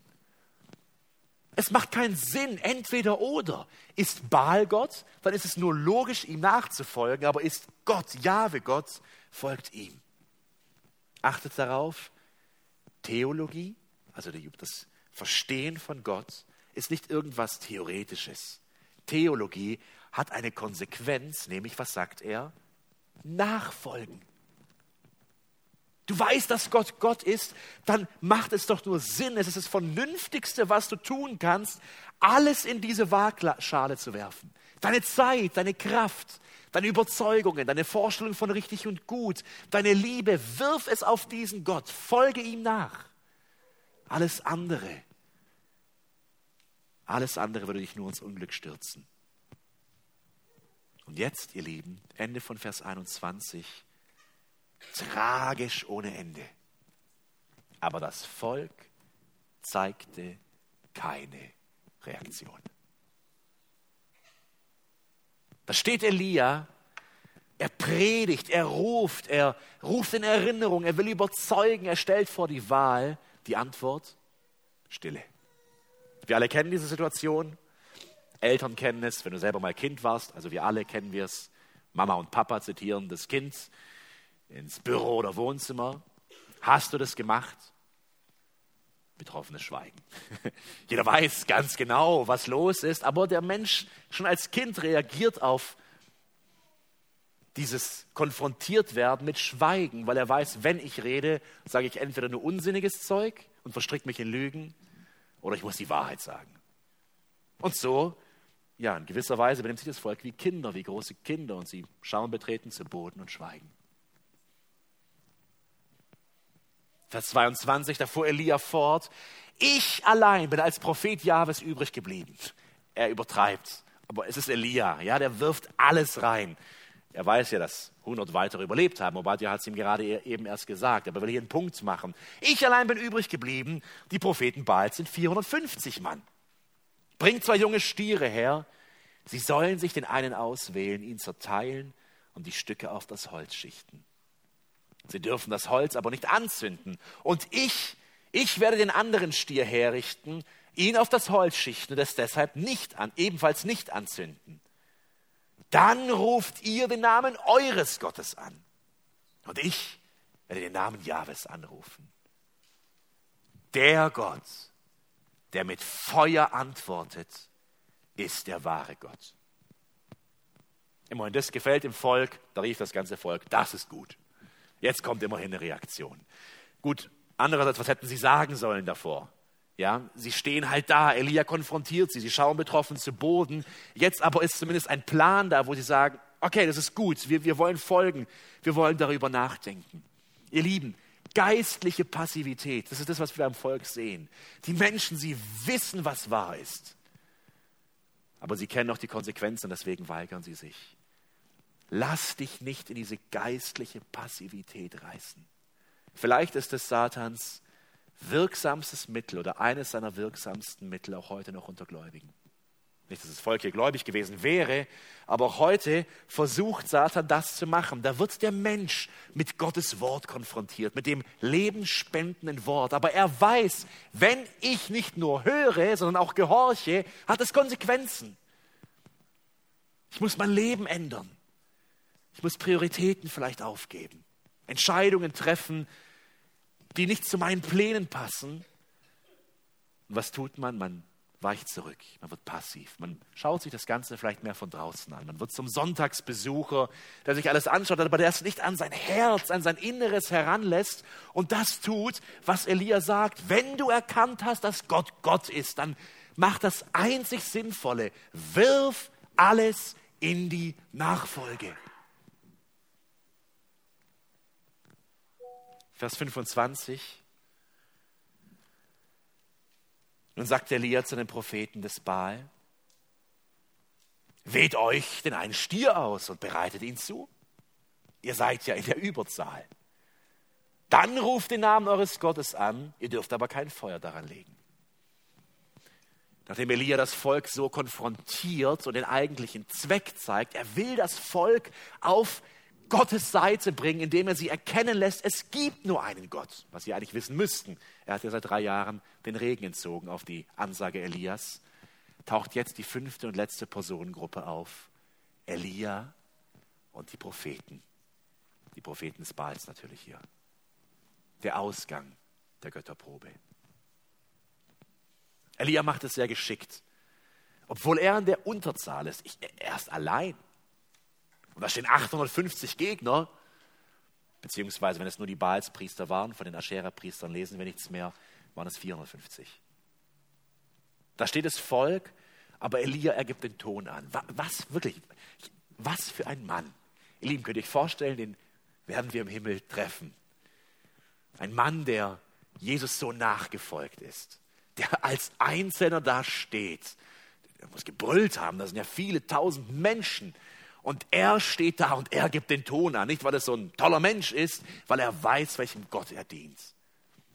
Es macht keinen Sinn, entweder oder. Ist Baal Gott, dann ist es nur logisch, ihm nachzufolgen, aber ist Gott, Jahwe Gott, folgt ihm. Achtet darauf, Theologie, also das Verstehen von Gott, ist nicht irgendwas Theoretisches. Theologie hat eine Konsequenz, nämlich, was sagt er? Nachfolgen. Du weißt, dass Gott Gott ist, dann macht es doch nur Sinn, es ist das Vernünftigste, was du tun kannst, alles in diese Waagschale zu werfen. Deine Zeit, deine Kraft, deine Überzeugungen, deine Vorstellung von richtig und gut, deine Liebe, wirf es auf diesen Gott, folge ihm nach. Alles andere, alles andere würde dich nur ins Unglück stürzen. Und jetzt, ihr Lieben, Ende von Vers 21, tragisch ohne Ende. Aber das Volk zeigte keine Reaktion. Da steht Elia, er predigt, er ruft, er ruft in Erinnerung, er will überzeugen, er stellt vor die Wahl. Die Antwort, Stille. Wir alle kennen diese Situation. Eltern kennen es, wenn du selber mal Kind warst, also wir alle kennen wir es. Mama und Papa zitieren das Kind ins Büro oder Wohnzimmer. Hast du das gemacht? Betroffenes Schweigen. Jeder weiß ganz genau, was los ist, aber der Mensch schon als Kind reagiert auf dieses konfrontiert werden mit Schweigen, weil er weiß, wenn ich rede, sage ich entweder nur unsinniges Zeug und verstricke mich in Lügen oder ich muss die Wahrheit sagen. Und so, ja, in gewisser Weise benimmt sich das Volk wie Kinder, wie große Kinder und sie schauen betreten zu Boden und schweigen. Vers 22, da fuhr Elia fort, ich allein bin als Prophet Jahwes übrig geblieben. Er übertreibt, aber es ist Elia, ja, der wirft alles rein. Er weiß ja, dass 100 weitere überlebt haben. Obadja hat es ihm gerade e- eben erst gesagt. Aber will hier einen Punkt machen. Ich allein bin übrig geblieben. Die Propheten Baals sind 450 Mann. Bringt zwei junge Stiere her. Sie sollen sich den einen auswählen, ihn zerteilen und die Stücke auf das Holz schichten. Sie dürfen das Holz aber nicht anzünden. Und ich, ich werde den anderen Stier herrichten, ihn auf das Holz schichten und es deshalb nicht an, ebenfalls nicht anzünden. Dann ruft ihr den Namen eures Gottes an. Und ich werde den Namen Jahwes anrufen. Der Gott, der mit Feuer antwortet, ist der wahre Gott. Immerhin, das gefällt dem Volk, da rief das ganze Volk, das ist gut. Jetzt kommt immerhin eine Reaktion. Gut, andererseits, was hätten sie sagen sollen davor? Ja, sie stehen halt da, Elia konfrontiert sie, sie schauen betroffen zu Boden. Jetzt aber ist zumindest ein Plan da, wo sie sagen, okay, das ist gut, wir, wir wollen folgen, wir wollen darüber nachdenken. Ihr Lieben, geistliche Passivität, das ist das, was wir beim Volk sehen. Die Menschen, sie wissen, was wahr ist, aber sie kennen auch die Konsequenzen, deswegen weigern sie sich. Lass dich nicht in diese geistliche Passivität reißen. Vielleicht ist es Satans wirksamstes Mittel oder eines seiner wirksamsten Mittel auch heute noch unter Gläubigen. Nicht, dass das Volk hier gläubig gewesen wäre, aber auch heute versucht Satan das zu machen. Da wird der Mensch mit Gottes Wort konfrontiert, mit dem lebensspendenden Wort. Aber er weiß, wenn ich nicht nur höre, sondern auch gehorche, hat es Konsequenzen. Ich muss mein Leben ändern. Ich muss Prioritäten vielleicht aufgeben, Entscheidungen treffen, die nicht zu meinen Plänen passen. Und was tut man? Man weicht zurück, man wird passiv, man schaut sich das Ganze vielleicht mehr von draußen an, man wird zum Sonntagsbesucher, der sich alles anschaut, aber der es nicht an sein Herz, an sein Inneres heranlässt und das tut, was Elia sagt. Wenn du erkannt hast, dass Gott Gott ist, dann mach das einzig Sinnvolle, wirf alles in die Nachfolge. Vers 25. Nun sagt Elia zu den Propheten des Baal, wählt euch den einen Stier aus und bereitet ihn zu. Ihr seid ja in der Überzahl. Dann ruft den Namen eures Gottes an, ihr dürft aber kein Feuer daran legen. Nachdem Elia das Volk so konfrontiert und den eigentlichen Zweck zeigt, er will das Volk auf Gottes Seite bringen, indem er sie erkennen lässt, es gibt nur einen Gott, was sie eigentlich wissen müssten. Er hat ja seit drei Jahren den Regen entzogen auf die Ansage Elias. Taucht jetzt die fünfte und letzte Personengruppe auf. Elia und die Propheten. Die Propheten des Baals natürlich hier. Der Ausgang der Götterprobe. Elia macht es sehr geschickt. Obwohl er in der Unterzahl ist. Ich, er ist allein. Und da stehen 850 Gegner, beziehungsweise wenn es nur die Baalspriester waren, von den Aschera-Priestern lesen wir nichts mehr, waren es 450. Da steht das Volk, aber Elia ergibt den Ton an. Was, wirklich, was für ein Mann. Ihr Lieben, könnt ihr euch vorstellen, den werden wir im Himmel treffen. Ein Mann, der Jesus so nachgefolgt ist, der als Einzelner da steht. Der muss gebrüllt haben, da sind ja viele tausend Menschen, und er steht da und er gibt den Ton an. Nicht, weil er so ein toller Mensch ist, weil er weiß, welchem Gott er dient.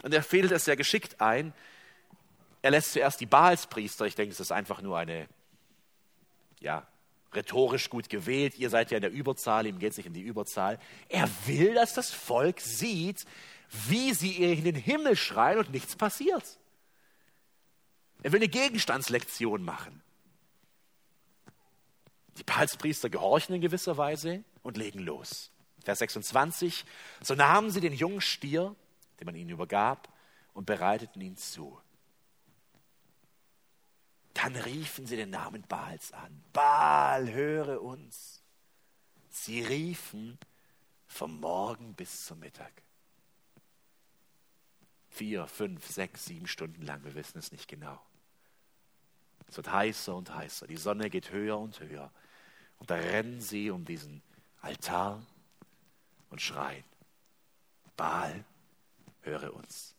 Und er fehlt es sehr geschickt ein. Er lässt zuerst die Baalspriester, ich denke, es ist einfach nur eine, ja, rhetorisch gut gewählt. Ihr seid ja in der Überzahl, ihm geht es nicht in die Überzahl. Er will, dass das Volk sieht, wie sie ihr in den Himmel schreien und nichts passiert. Er will eine Gegenstandslektion machen. Die Balspriester gehorchen in gewisser Weise und legen los. Vers 26. So nahmen sie den jungen Stier, den man ihnen übergab, und bereiteten ihn zu. Dann riefen sie den Namen Baals an. Baal, höre uns. Sie riefen vom Morgen bis zum Mittag. Vier, fünf, sechs, sieben Stunden lang, wir wissen es nicht genau. Es wird heißer und heißer. Die Sonne geht höher und höher. Und da rennen sie um diesen Altar und schreien. Baal, höre uns.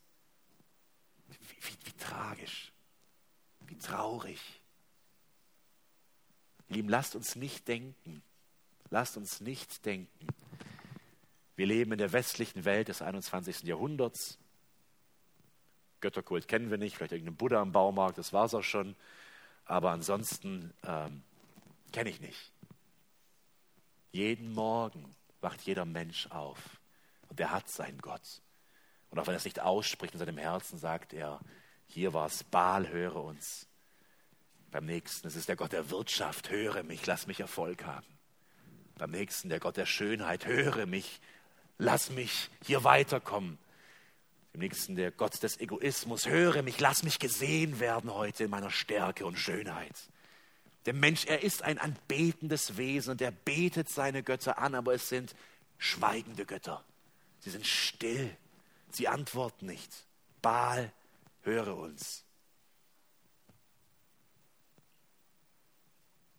Wie, wie, wie tragisch, wie traurig. Lieben, lasst uns nicht denken, lasst uns nicht denken. Wir leben in der westlichen Welt des 21. Jahrhunderts. Götterkult kennen wir nicht, vielleicht irgendeinen Buddha am Baumarkt, das war es auch schon. Aber ansonsten ähm, kenne ich nicht. Jeden Morgen wacht jeder Mensch auf und er hat seinen Gott. Und auch wenn er es nicht ausspricht in seinem Herzen, sagt er, hier war es, Baal, höre uns. Beim nächsten, es ist der Gott der Wirtschaft, höre mich, lass mich Erfolg haben. Beim nächsten, der Gott der Schönheit, höre mich, lass mich hier weiterkommen. Im nächsten, der Gott des Egoismus, höre mich, lass mich gesehen werden heute in meiner Stärke und Schönheit. Der Mensch, er ist ein anbetendes Wesen und er betet seine Götter an, aber es sind schweigende Götter. Sie sind still, sie antworten nicht. Baal, höre uns.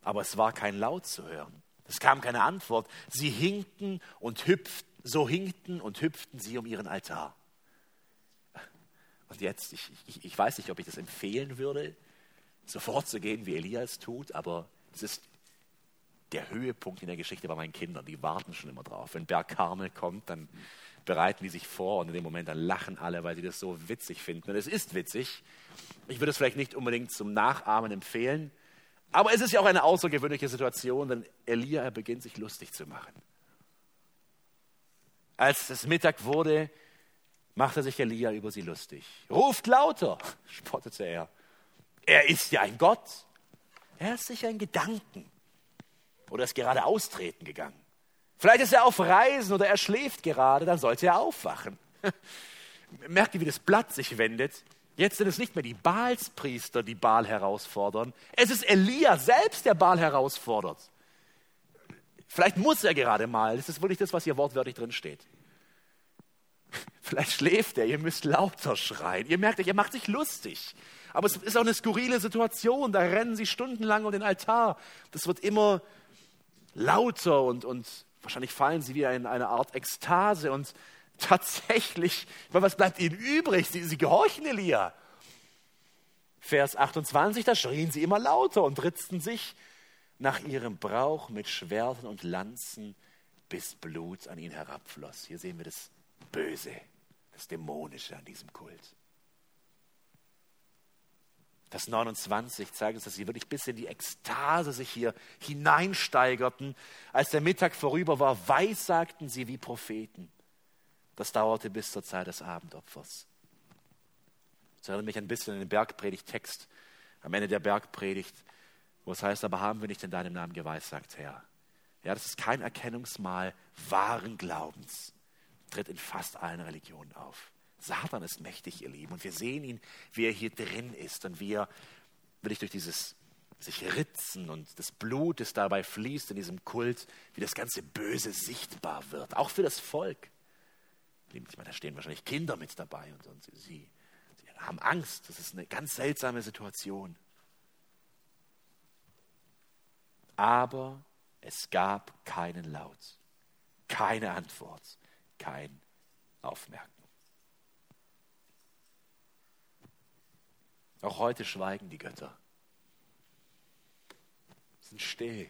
Aber es war kein Laut zu hören. Es kam keine Antwort. Sie hinkten und hüpften, so hinkten und hüpften sie um ihren Altar. Und jetzt, ich, ich, ich weiß nicht, ob ich das empfehlen würde, sofort zu gehen, wie Elias tut, aber es ist der Höhepunkt in der Geschichte bei meinen Kindern. Die warten schon immer drauf. Wenn Berg Karmel kommt, dann bereiten die sich vor und in dem Moment dann lachen alle, weil sie das so witzig finden. Und es ist witzig. Ich würde es vielleicht nicht unbedingt zum Nachahmen empfehlen, aber es ist ja auch eine außergewöhnliche Situation, denn Elia er beginnt sich lustig zu machen. Als es Mittag wurde, machte sich Elia über sie lustig. Ruft lauter, spottete er. Er ist ja ein Gott. Er ist sicher ein Gedanken. Oder ist gerade austreten gegangen. Vielleicht ist er auf Reisen oder er schläft gerade, dann sollte er aufwachen. Merkt ihr, wie das Blatt sich wendet? Jetzt sind es nicht mehr die Baalspriester, die Baal herausfordern. Es ist Elia selbst, der Baal herausfordert. Vielleicht muss er gerade mal. Das ist wirklich das, was hier wortwörtlich drin steht. Vielleicht schläft er, ihr müsst lauter schreien. Ihr merkt euch, er macht sich lustig. Aber es ist auch eine skurrile Situation. Da rennen sie stundenlang um den Altar. Das wird immer lauter und, und wahrscheinlich fallen sie wie in eine Art Ekstase. Und tatsächlich, was bleibt ihnen übrig? Sie, sie gehorchen Elia. Vers 28, da schrien sie immer lauter und ritzten sich nach ihrem Brauch mit Schwertern und Lanzen, bis Blut an ihn herabfloss. Hier sehen wir das Böse, das Dämonische an diesem Kult. Vers 29 zeigt uns, dass sie wirklich bis in die Ekstase sich hier hineinsteigerten. Als der Mittag vorüber war, weissagten sie wie Propheten. Das dauerte bis zur Zeit des Abendopfers. Das erinnert mich ein bisschen an den Bergpredigtext am Ende der Bergpredigt, wo es heißt, aber haben wir nicht in deinem Namen geweissagt, Herr. Ja, das ist kein Erkennungsmal wahren Glaubens tritt in fast allen Religionen auf. Satan ist mächtig, ihr Lieben, und wir sehen ihn, wie er hier drin ist und wie er wirklich durch dieses sich ritzen und das Blut, das dabei fließt in diesem Kult, wie das ganze Böse sichtbar wird, auch für das Volk. Ich meine, da stehen wahrscheinlich Kinder mit dabei und, und sie, sie haben Angst. Das ist eine ganz seltsame Situation. Aber es gab keinen Laut, keine Antwort kein Aufmerken. Auch heute schweigen die Götter. Sie sind still.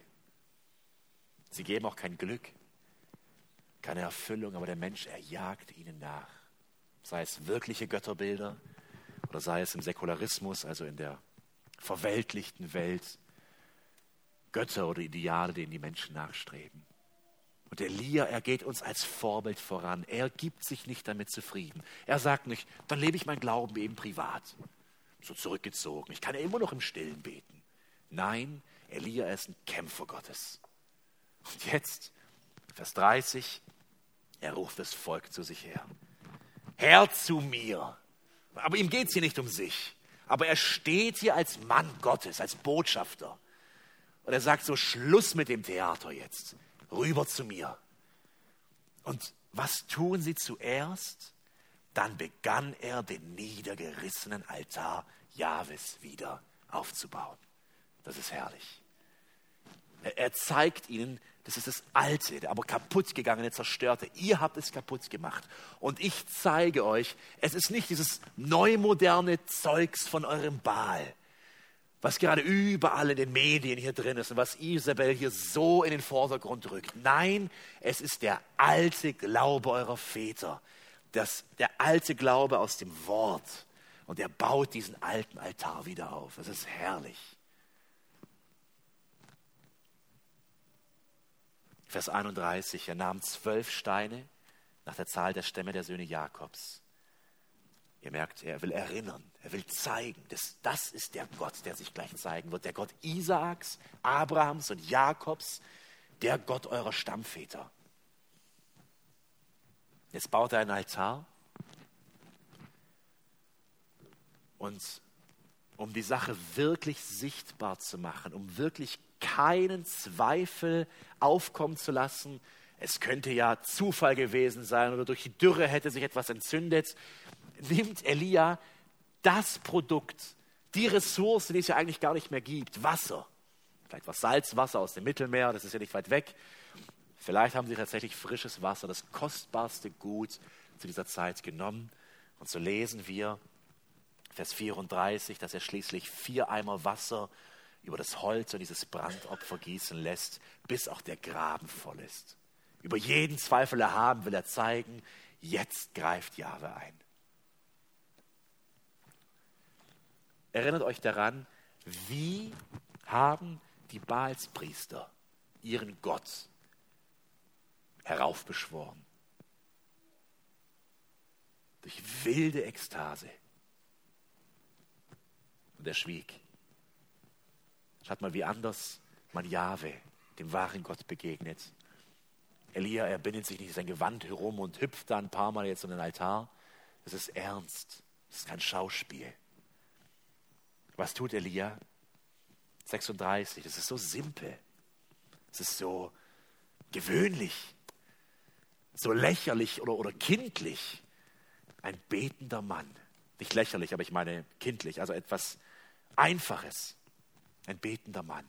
Sie geben auch kein Glück, keine Erfüllung, aber der Mensch, er jagt ihnen nach. Sei es wirkliche Götterbilder oder sei es im Säkularismus, also in der verweltlichten Welt, Götter oder Ideale, denen die Menschen nachstreben. Und Elia, er geht uns als Vorbild voran. Er gibt sich nicht damit zufrieden. Er sagt nicht, dann lebe ich mein Glauben eben privat, so zurückgezogen. Ich kann ja immer noch im Stillen beten. Nein, Elia ist ein Kämpfer Gottes. Und jetzt, Vers 30, er ruft das Volk zu sich her. Herr zu mir. Aber ihm geht es hier nicht um sich. Aber er steht hier als Mann Gottes, als Botschafter. Und er sagt so, Schluss mit dem Theater jetzt rüber zu mir. Und was tun sie zuerst? Dann begann er den niedergerissenen Altar Jahwes wieder aufzubauen. Das ist herrlich. Er, zeigt ihnen, das ist das Alte, aber kaputt gegangene, zerstörte. Ihr habt es kaputt gemacht. Und ich zeige euch, es ist nicht dieses neumoderne Zeugs von eurem Baal, was gerade überall in den Medien hier drin ist und was Isabel hier so in den Vordergrund rückt. Nein, es ist der alte Glaube eurer Väter, das, der alte Glaube aus dem Wort. Und er baut diesen alten Altar wieder auf. Es ist herrlich. Vers 31, er nahm zwölf Steine nach der Zahl der Stämme der Söhne Jakobs. Ihr merkt, er will erinnern, er will zeigen, dass das ist der Gott, der sich gleich zeigen wird, der Gott Isaaks, Abrahams und Jakobs, der Gott eurer Stammväter. Jetzt baut er einen Altar und um die Sache wirklich sichtbar zu machen, um wirklich keinen Zweifel aufkommen zu lassen, es könnte ja Zufall gewesen sein oder durch die Dürre hätte sich etwas entzündet, nimmt Elia das Produkt, die Ressource, die es ja eigentlich gar nicht mehr gibt, Wasser. Vielleicht war Salzwasser aus dem Mittelmeer, das ist ja nicht weit weg. Vielleicht haben sie tatsächlich frisches Wasser, das kostbarste Gut zu dieser Zeit genommen. Und so lesen wir, Vers 34, dass er schließlich vier Eimer Wasser über das Holz und dieses Brandopfer gießen lässt, bis auch der Graben voll ist. Über jeden Zweifel erhaben will er zeigen, jetzt greift Jahwe ein. Erinnert euch daran, wie haben die Baalspriester ihren Gott heraufbeschworen? Durch wilde Ekstase. Und er schwieg. Schaut mal, wie anders man Jahwe, dem wahren Gott, begegnet. Elia, er bindet sich nicht sein Gewand herum und hüpft da ein paar Mal jetzt um den Altar. Das ist ernst. Das ist kein Schauspiel. Was tut Elia? 36, das ist so simpel. Es ist so gewöhnlich, so lächerlich oder, oder kindlich. Ein betender Mann. Nicht lächerlich, aber ich meine kindlich, also etwas Einfaches. Ein betender Mann.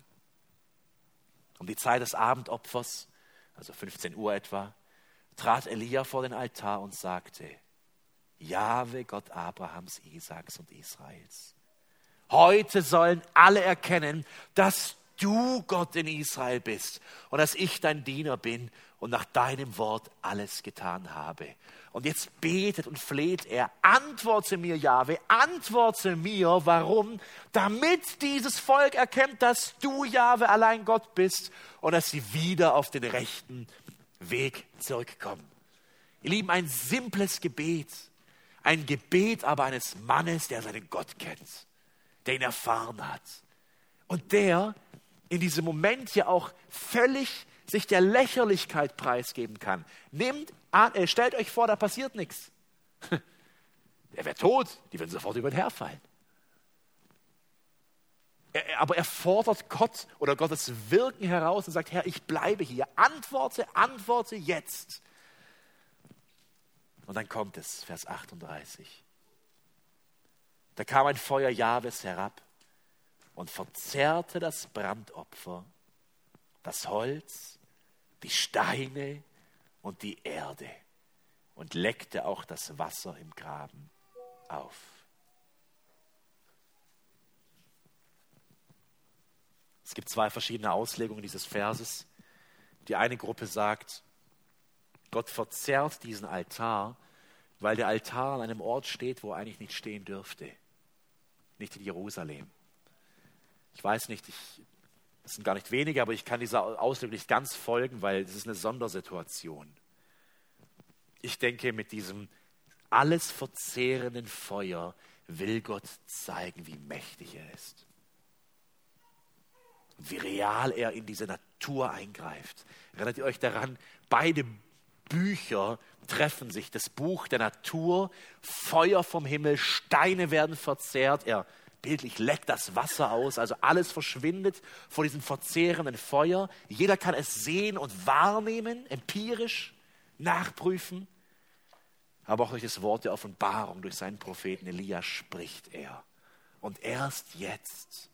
Um die Zeit des Abendopfers, also 15 Uhr etwa, trat Elia vor den Altar und sagte, Jahwe, Gott Abrahams, Isaaks und Israels Heute sollen alle erkennen, dass du Gott in Israel bist und dass ich dein Diener bin und nach deinem Wort alles getan habe. Und jetzt betet und fleht er, antworte mir, Jahwe, antworte mir, warum? Damit dieses Volk erkennt, dass du, Jahwe, allein Gott bist und dass sie wieder auf den rechten Weg zurückkommen. Ihr Lieben, ein simples Gebet, ein Gebet aber eines Mannes, der seinen Gott kennt der ihn erfahren hat. Und der in diesem Moment ja auch völlig sich der Lächerlichkeit preisgeben kann. Nehmt äh, stellt euch vor, da passiert nichts. Er wäre tot, die würden sofort über ihn herfallen. Er, aber er fordert Gott oder Gottes Wirken heraus und sagt, Herr, ich bleibe hier. Antworte, antworte jetzt. Und dann kommt es, Vers 38. Da kam ein Feuer Jahwes herab und verzerrte das Brandopfer, das Holz, die Steine und die Erde und leckte auch das Wasser im Graben auf. Es gibt zwei verschiedene Auslegungen dieses Verses. Die eine Gruppe sagt, Gott verzerrt diesen Altar, weil der Altar an einem Ort steht, wo er eigentlich nicht stehen dürfte nicht in Jerusalem. Ich weiß nicht, ich, es sind gar nicht wenige, aber ich kann dieser Auslegung nicht ganz folgen, weil es ist eine Sondersituation. Ich denke, mit diesem alles verzehrenden Feuer will Gott zeigen, wie mächtig er ist. Wie real er in diese Natur eingreift. Erinnert ihr euch daran, beide Bücher treffen sich. Das Buch der Natur, Feuer vom Himmel, Steine werden verzehrt. Er bildlich leckt das Wasser aus, also alles verschwindet vor diesem verzehrenden Feuer. Jeder kann es sehen und wahrnehmen, empirisch nachprüfen. Aber auch durch das Wort der Offenbarung, durch seinen Propheten Elia spricht er. Und erst jetzt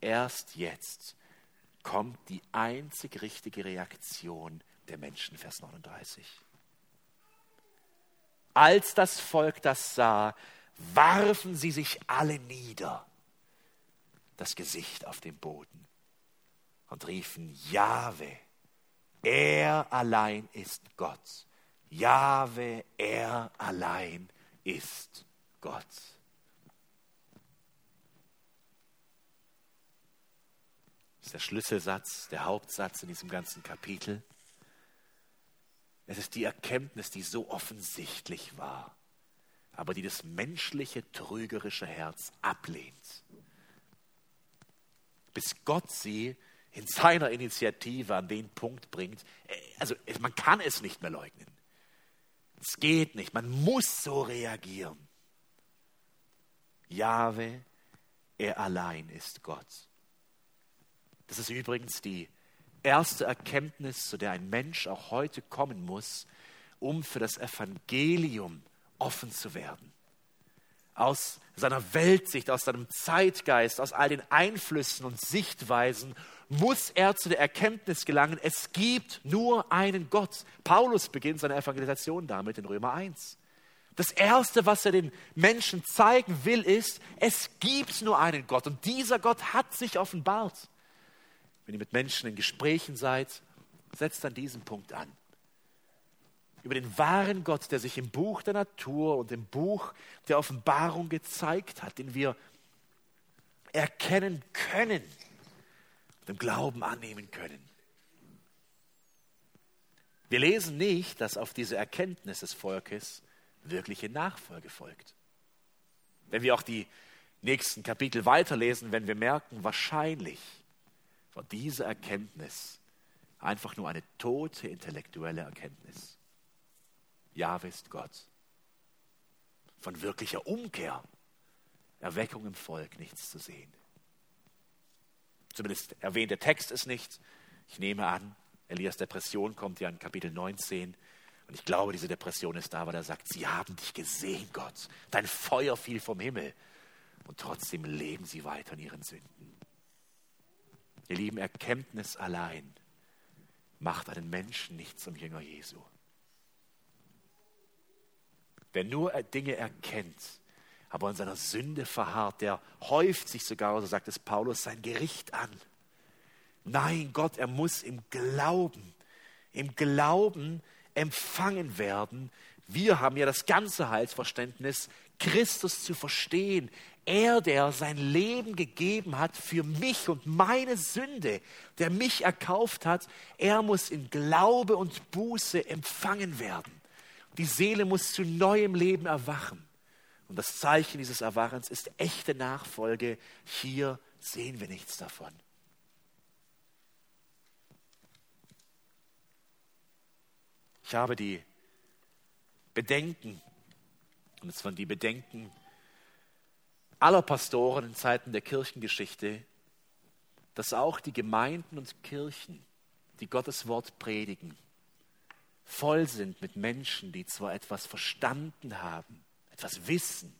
erst jetzt kommt die einzig richtige Reaktion der Menschen, Vers 39. Als das Volk das sah, warfen sie sich alle nieder, das Gesicht auf den Boden und riefen, Jahwe, er allein ist Gott. Jahwe, er allein ist Gott. Das ist der Schlüsselsatz, der Hauptsatz in diesem ganzen Kapitel. Es ist die Erkenntnis, die so offensichtlich war, aber die das menschliche, trügerische Herz ablehnt. Bis Gott sie in seiner Initiative an den Punkt bringt, also man kann es nicht mehr leugnen. Es geht nicht, man muss so reagieren. Jahwe, er allein ist Gott. Das ist übrigens die erste Erkenntnis, zu der ein Mensch auch heute kommen muss, um für das Evangelium offen zu werden. Aus seiner Weltsicht, aus seinem Zeitgeist, aus all den Einflüssen und Sichtweisen muss er zu der Erkenntnis gelangen, es gibt nur einen Gott. Paulus beginnt seine Evangelisation damit in Römer 1. Das Erste, was er den Menschen zeigen will, ist, es gibt nur einen Gott und dieser Gott hat sich offenbart. Wenn ihr mit Menschen in Gesprächen seid, setzt an diesem Punkt an. Über den wahren Gott, der sich im Buch der Natur und im Buch der Offenbarung gezeigt hat, den wir erkennen können und im Glauben annehmen können. Wir lesen nicht, dass auf diese Erkenntnis des Volkes wirkliche Nachfolge folgt. Wenn wir auch die nächsten Kapitel weiterlesen, wenn wir merken, wahrscheinlich war diese Erkenntnis einfach nur eine tote intellektuelle Erkenntnis. Jahwe ist Gott. Von wirklicher Umkehr, Erweckung im Volk nichts zu sehen. Zumindest erwähnt der Text es nicht. Ich nehme an, Elias Depression kommt ja in Kapitel 19. Und ich glaube, diese Depression ist da, weil er sagt, sie haben dich gesehen, Gott. Dein Feuer fiel vom Himmel. Und trotzdem leben sie weiter in ihren Sünden. Ihr Lieben, Erkenntnis allein macht einen Menschen nicht zum Jünger Jesu. Wer nur Dinge erkennt, aber in seiner Sünde verharrt, der häuft sich sogar, so sagt es Paulus, sein Gericht an. Nein, Gott, er muss im Glauben, im Glauben empfangen werden. Wir haben ja das ganze Heilsverständnis, Christus zu verstehen, er, der sein Leben gegeben hat für mich und meine Sünde, der mich erkauft hat, er muss in Glaube und Buße empfangen werden. Die Seele muss zu neuem Leben erwachen. Und das Zeichen dieses Erwachens ist echte Nachfolge. Hier sehen wir nichts davon. Ich habe die Bedenken, und es waren die Bedenken aller Pastoren in Zeiten der Kirchengeschichte, dass auch die Gemeinden und Kirchen, die Gottes Wort predigen, voll sind mit Menschen, die zwar etwas verstanden haben, etwas wissen,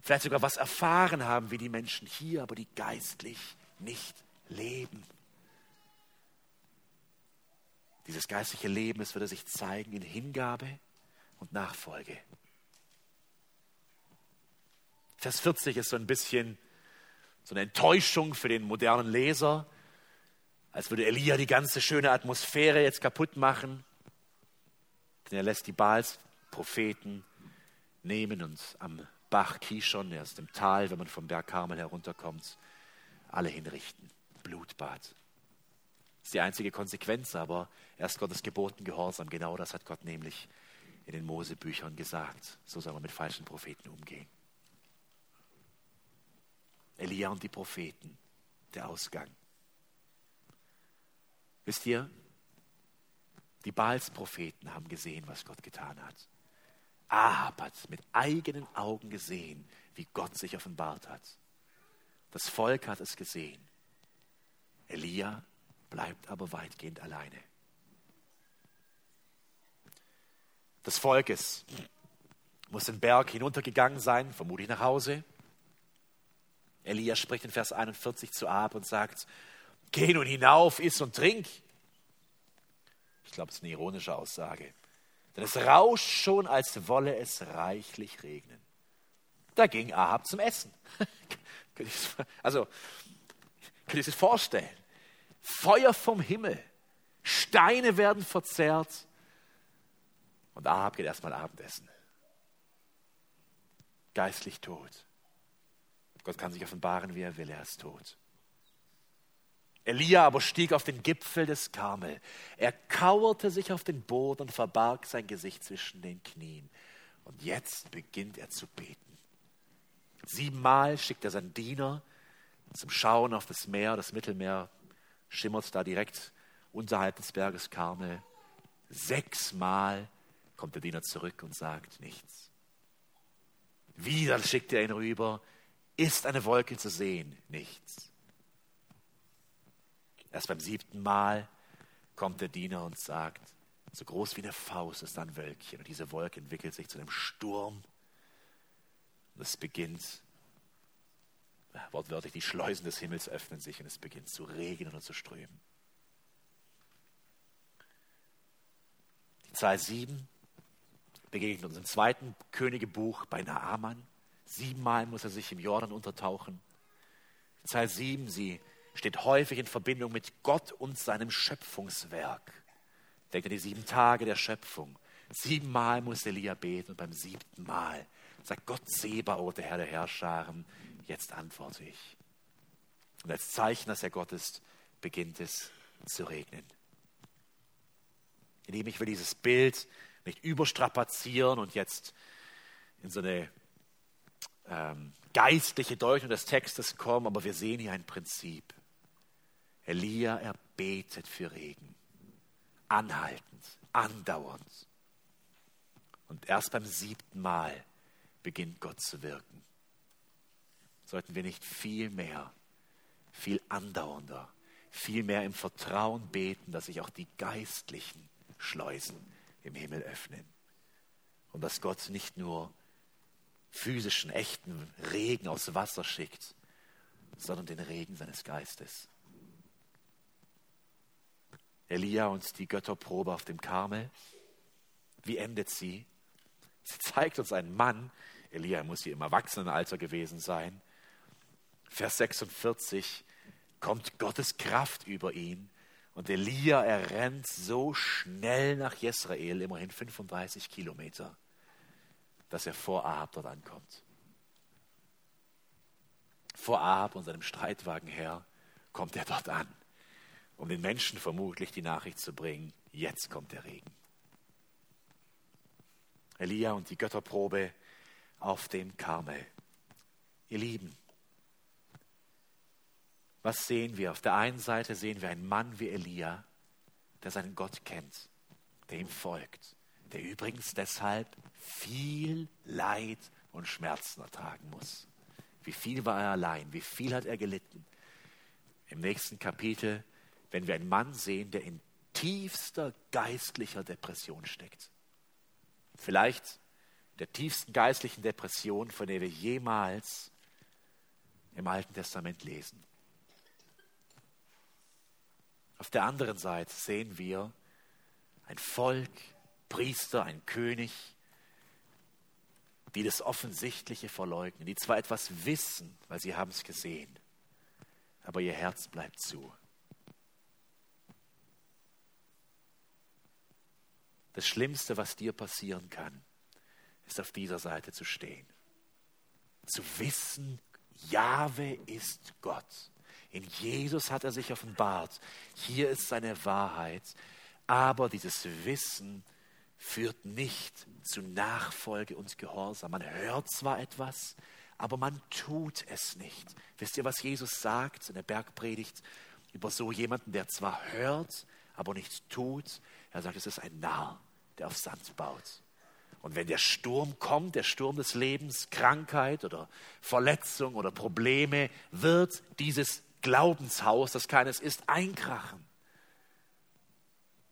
vielleicht sogar was erfahren haben wie die Menschen hier, aber die geistlich nicht leben. Dieses geistliche Leben, es würde sich zeigen in Hingabe und Nachfolge. Vers 40 ist so ein bisschen so eine Enttäuschung für den modernen Leser, als würde Elia die ganze schöne Atmosphäre jetzt kaputt machen. Denn er lässt die Baals Propheten nehmen und am Bach Kishon, er ist im Tal, wenn man vom Berg Karmel herunterkommt, alle hinrichten. Blutbad. Das ist die einzige Konsequenz, aber erst Gottes Geboten gehorsam. Genau das hat Gott nämlich in den Mosebüchern gesagt. So soll man mit falschen Propheten umgehen. Elia und die Propheten, der Ausgang. Wisst ihr, die Baals-Propheten haben gesehen, was Gott getan hat. Ahab hat mit eigenen Augen gesehen, wie Gott sich offenbart hat. Das Volk hat es gesehen. Elia bleibt aber weitgehend alleine. Das Volk ist, muss den Berg hinuntergegangen sein, vermutlich nach Hause. Elia spricht in Vers 41 zu Ahab und sagt, geh nun hinauf, iss und trink. Ich glaube, es ist eine ironische Aussage. Denn es rauscht schon, als wolle es reichlich regnen. Da ging Ahab zum Essen. also, könnt ihr sich vorstellen? Feuer vom Himmel, Steine werden verzerrt und Ahab geht erstmal Abendessen. Geistlich tot. Gott kann sich offenbaren, wie er will, er ist tot. Elia aber stieg auf den Gipfel des Karmel. Er kauerte sich auf den Boden und verbarg sein Gesicht zwischen den Knien. Und jetzt beginnt er zu beten. Siebenmal schickt er seinen Diener zum Schauen auf das Meer. Das Mittelmeer schimmert da direkt unterhalb des Berges Karmel. Sechsmal kommt der Diener zurück und sagt nichts. Wieder schickt er ihn rüber. Ist eine Wolke zu sehen? Nichts. Erst beim siebten Mal kommt der Diener und sagt, so groß wie eine Faust ist ein Wölkchen. Und diese Wolke entwickelt sich zu einem Sturm. Und es beginnt, wortwörtlich, die Schleusen des Himmels öffnen sich und es beginnt zu regnen und zu strömen. Die Zahl sieben begegnet uns im zweiten Königebuch bei Naaman. Siebenmal muss er sich im Jordan untertauchen. Die Zahl sieben, sie steht häufig in Verbindung mit Gott und seinem Schöpfungswerk. Denkt an die sieben Tage der Schöpfung. Siebenmal muss Elia beten und beim siebten Mal sagt Gott Sebaoth, der Herr der Herrscharen, jetzt antworte ich. Und als Zeichen, dass er Gott ist, beginnt es zu regnen. Indem ich will dieses Bild nicht überstrapazieren und jetzt in so eine ähm, geistliche Deutung des Textes kommen, aber wir sehen hier ein Prinzip. Elia, er betet für Regen. Anhaltend, andauernd. Und erst beim siebten Mal beginnt Gott zu wirken. Sollten wir nicht viel mehr, viel andauernder, viel mehr im Vertrauen beten, dass sich auch die geistlichen Schleusen im Himmel öffnen. Und dass Gott nicht nur physischen, echten Regen aus Wasser schickt, sondern den Regen seines Geistes. Elia und die Götterprobe auf dem Karmel. Wie endet sie? Sie zeigt uns einen Mann, Elia muss hier im Erwachsenenalter gewesen sein. Vers 46 kommt Gottes Kraft über ihn und Elia, er rennt so schnell nach Jezreel, immerhin 35 Kilometer, dass er vor Ahab dort ankommt. Vor Ahab und seinem Streitwagen her kommt er dort an um den Menschen vermutlich die Nachricht zu bringen, jetzt kommt der Regen. Elia und die Götterprobe auf dem Karmel. Ihr Lieben, was sehen wir? Auf der einen Seite sehen wir einen Mann wie Elia, der seinen Gott kennt, der ihm folgt, der übrigens deshalb viel Leid und Schmerzen ertragen muss. Wie viel war er allein? Wie viel hat er gelitten? Im nächsten Kapitel wenn wir einen Mann sehen, der in tiefster geistlicher Depression steckt. Vielleicht der tiefsten geistlichen Depression, von der wir jemals im Alten Testament lesen. Auf der anderen Seite sehen wir ein Volk, Priester, ein König, die das Offensichtliche verleugnen, die zwar etwas wissen, weil sie haben es gesehen, aber ihr Herz bleibt zu. Das Schlimmste, was dir passieren kann, ist auf dieser Seite zu stehen. Zu wissen, Jahwe ist Gott. In Jesus hat er sich offenbart. Hier ist seine Wahrheit. Aber dieses Wissen führt nicht zu Nachfolge und Gehorsam. Man hört zwar etwas, aber man tut es nicht. Wisst ihr, was Jesus sagt in der Bergpredigt über so jemanden, der zwar hört, aber nichts tut? Er sagt, es ist ein Narr der auf Sand baut. Und wenn der Sturm kommt, der Sturm des Lebens, Krankheit oder Verletzung oder Probleme, wird dieses Glaubenshaus, das keines ist, einkrachen.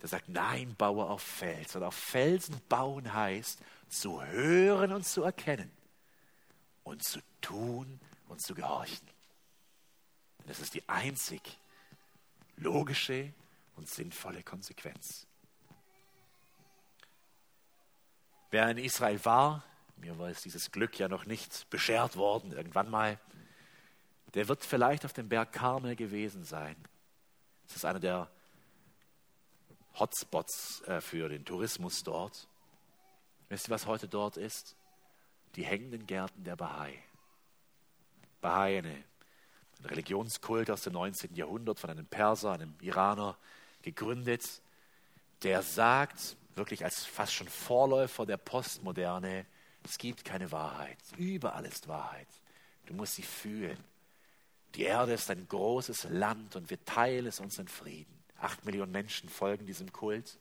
Der sagt, nein, baue auf Fels. Und auf Felsen bauen heißt, zu hören und zu erkennen und zu tun und zu gehorchen. Das ist die einzig logische und sinnvolle Konsequenz. Wer in Israel war, mir war es dieses Glück ja noch nicht beschert worden, irgendwann mal, der wird vielleicht auf dem Berg Karmel gewesen sein. Das ist einer der Hotspots äh, für den Tourismus dort. Wisst ihr, was heute dort ist? Die hängenden Gärten der Bahai. Bahai, ein Religionskult aus dem 19. Jahrhundert von einem Perser, einem Iraner gegründet, der sagt, wirklich als fast schon Vorläufer der Postmoderne, es gibt keine Wahrheit. Überall ist Wahrheit. Du musst sie fühlen. Die Erde ist ein großes Land und wir teilen es uns in Frieden. Acht Millionen Menschen folgen diesem Kult.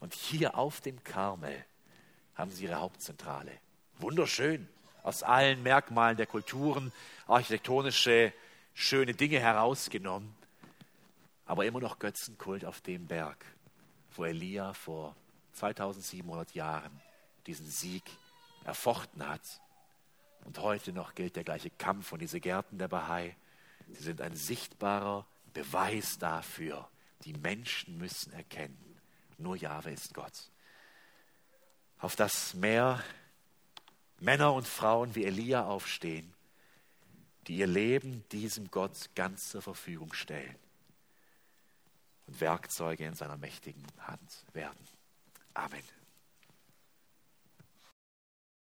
Und hier auf dem Karmel haben sie ihre Hauptzentrale. Wunderschön, aus allen Merkmalen der Kulturen, architektonische, schöne Dinge herausgenommen, aber immer noch Götzenkult auf dem Berg, wo Elia vor 2700 Jahren diesen Sieg erfochten hat. Und heute noch gilt der gleiche Kampf und diese Gärten der Bahai, sie sind ein sichtbarer Beweis dafür, die Menschen müssen erkennen, nur Jahwe ist Gott. Auf das mehr Männer und Frauen wie Elia aufstehen, die ihr Leben diesem Gott ganz zur Verfügung stellen Werkzeuge in seiner mächtigen Hand werden. Amen.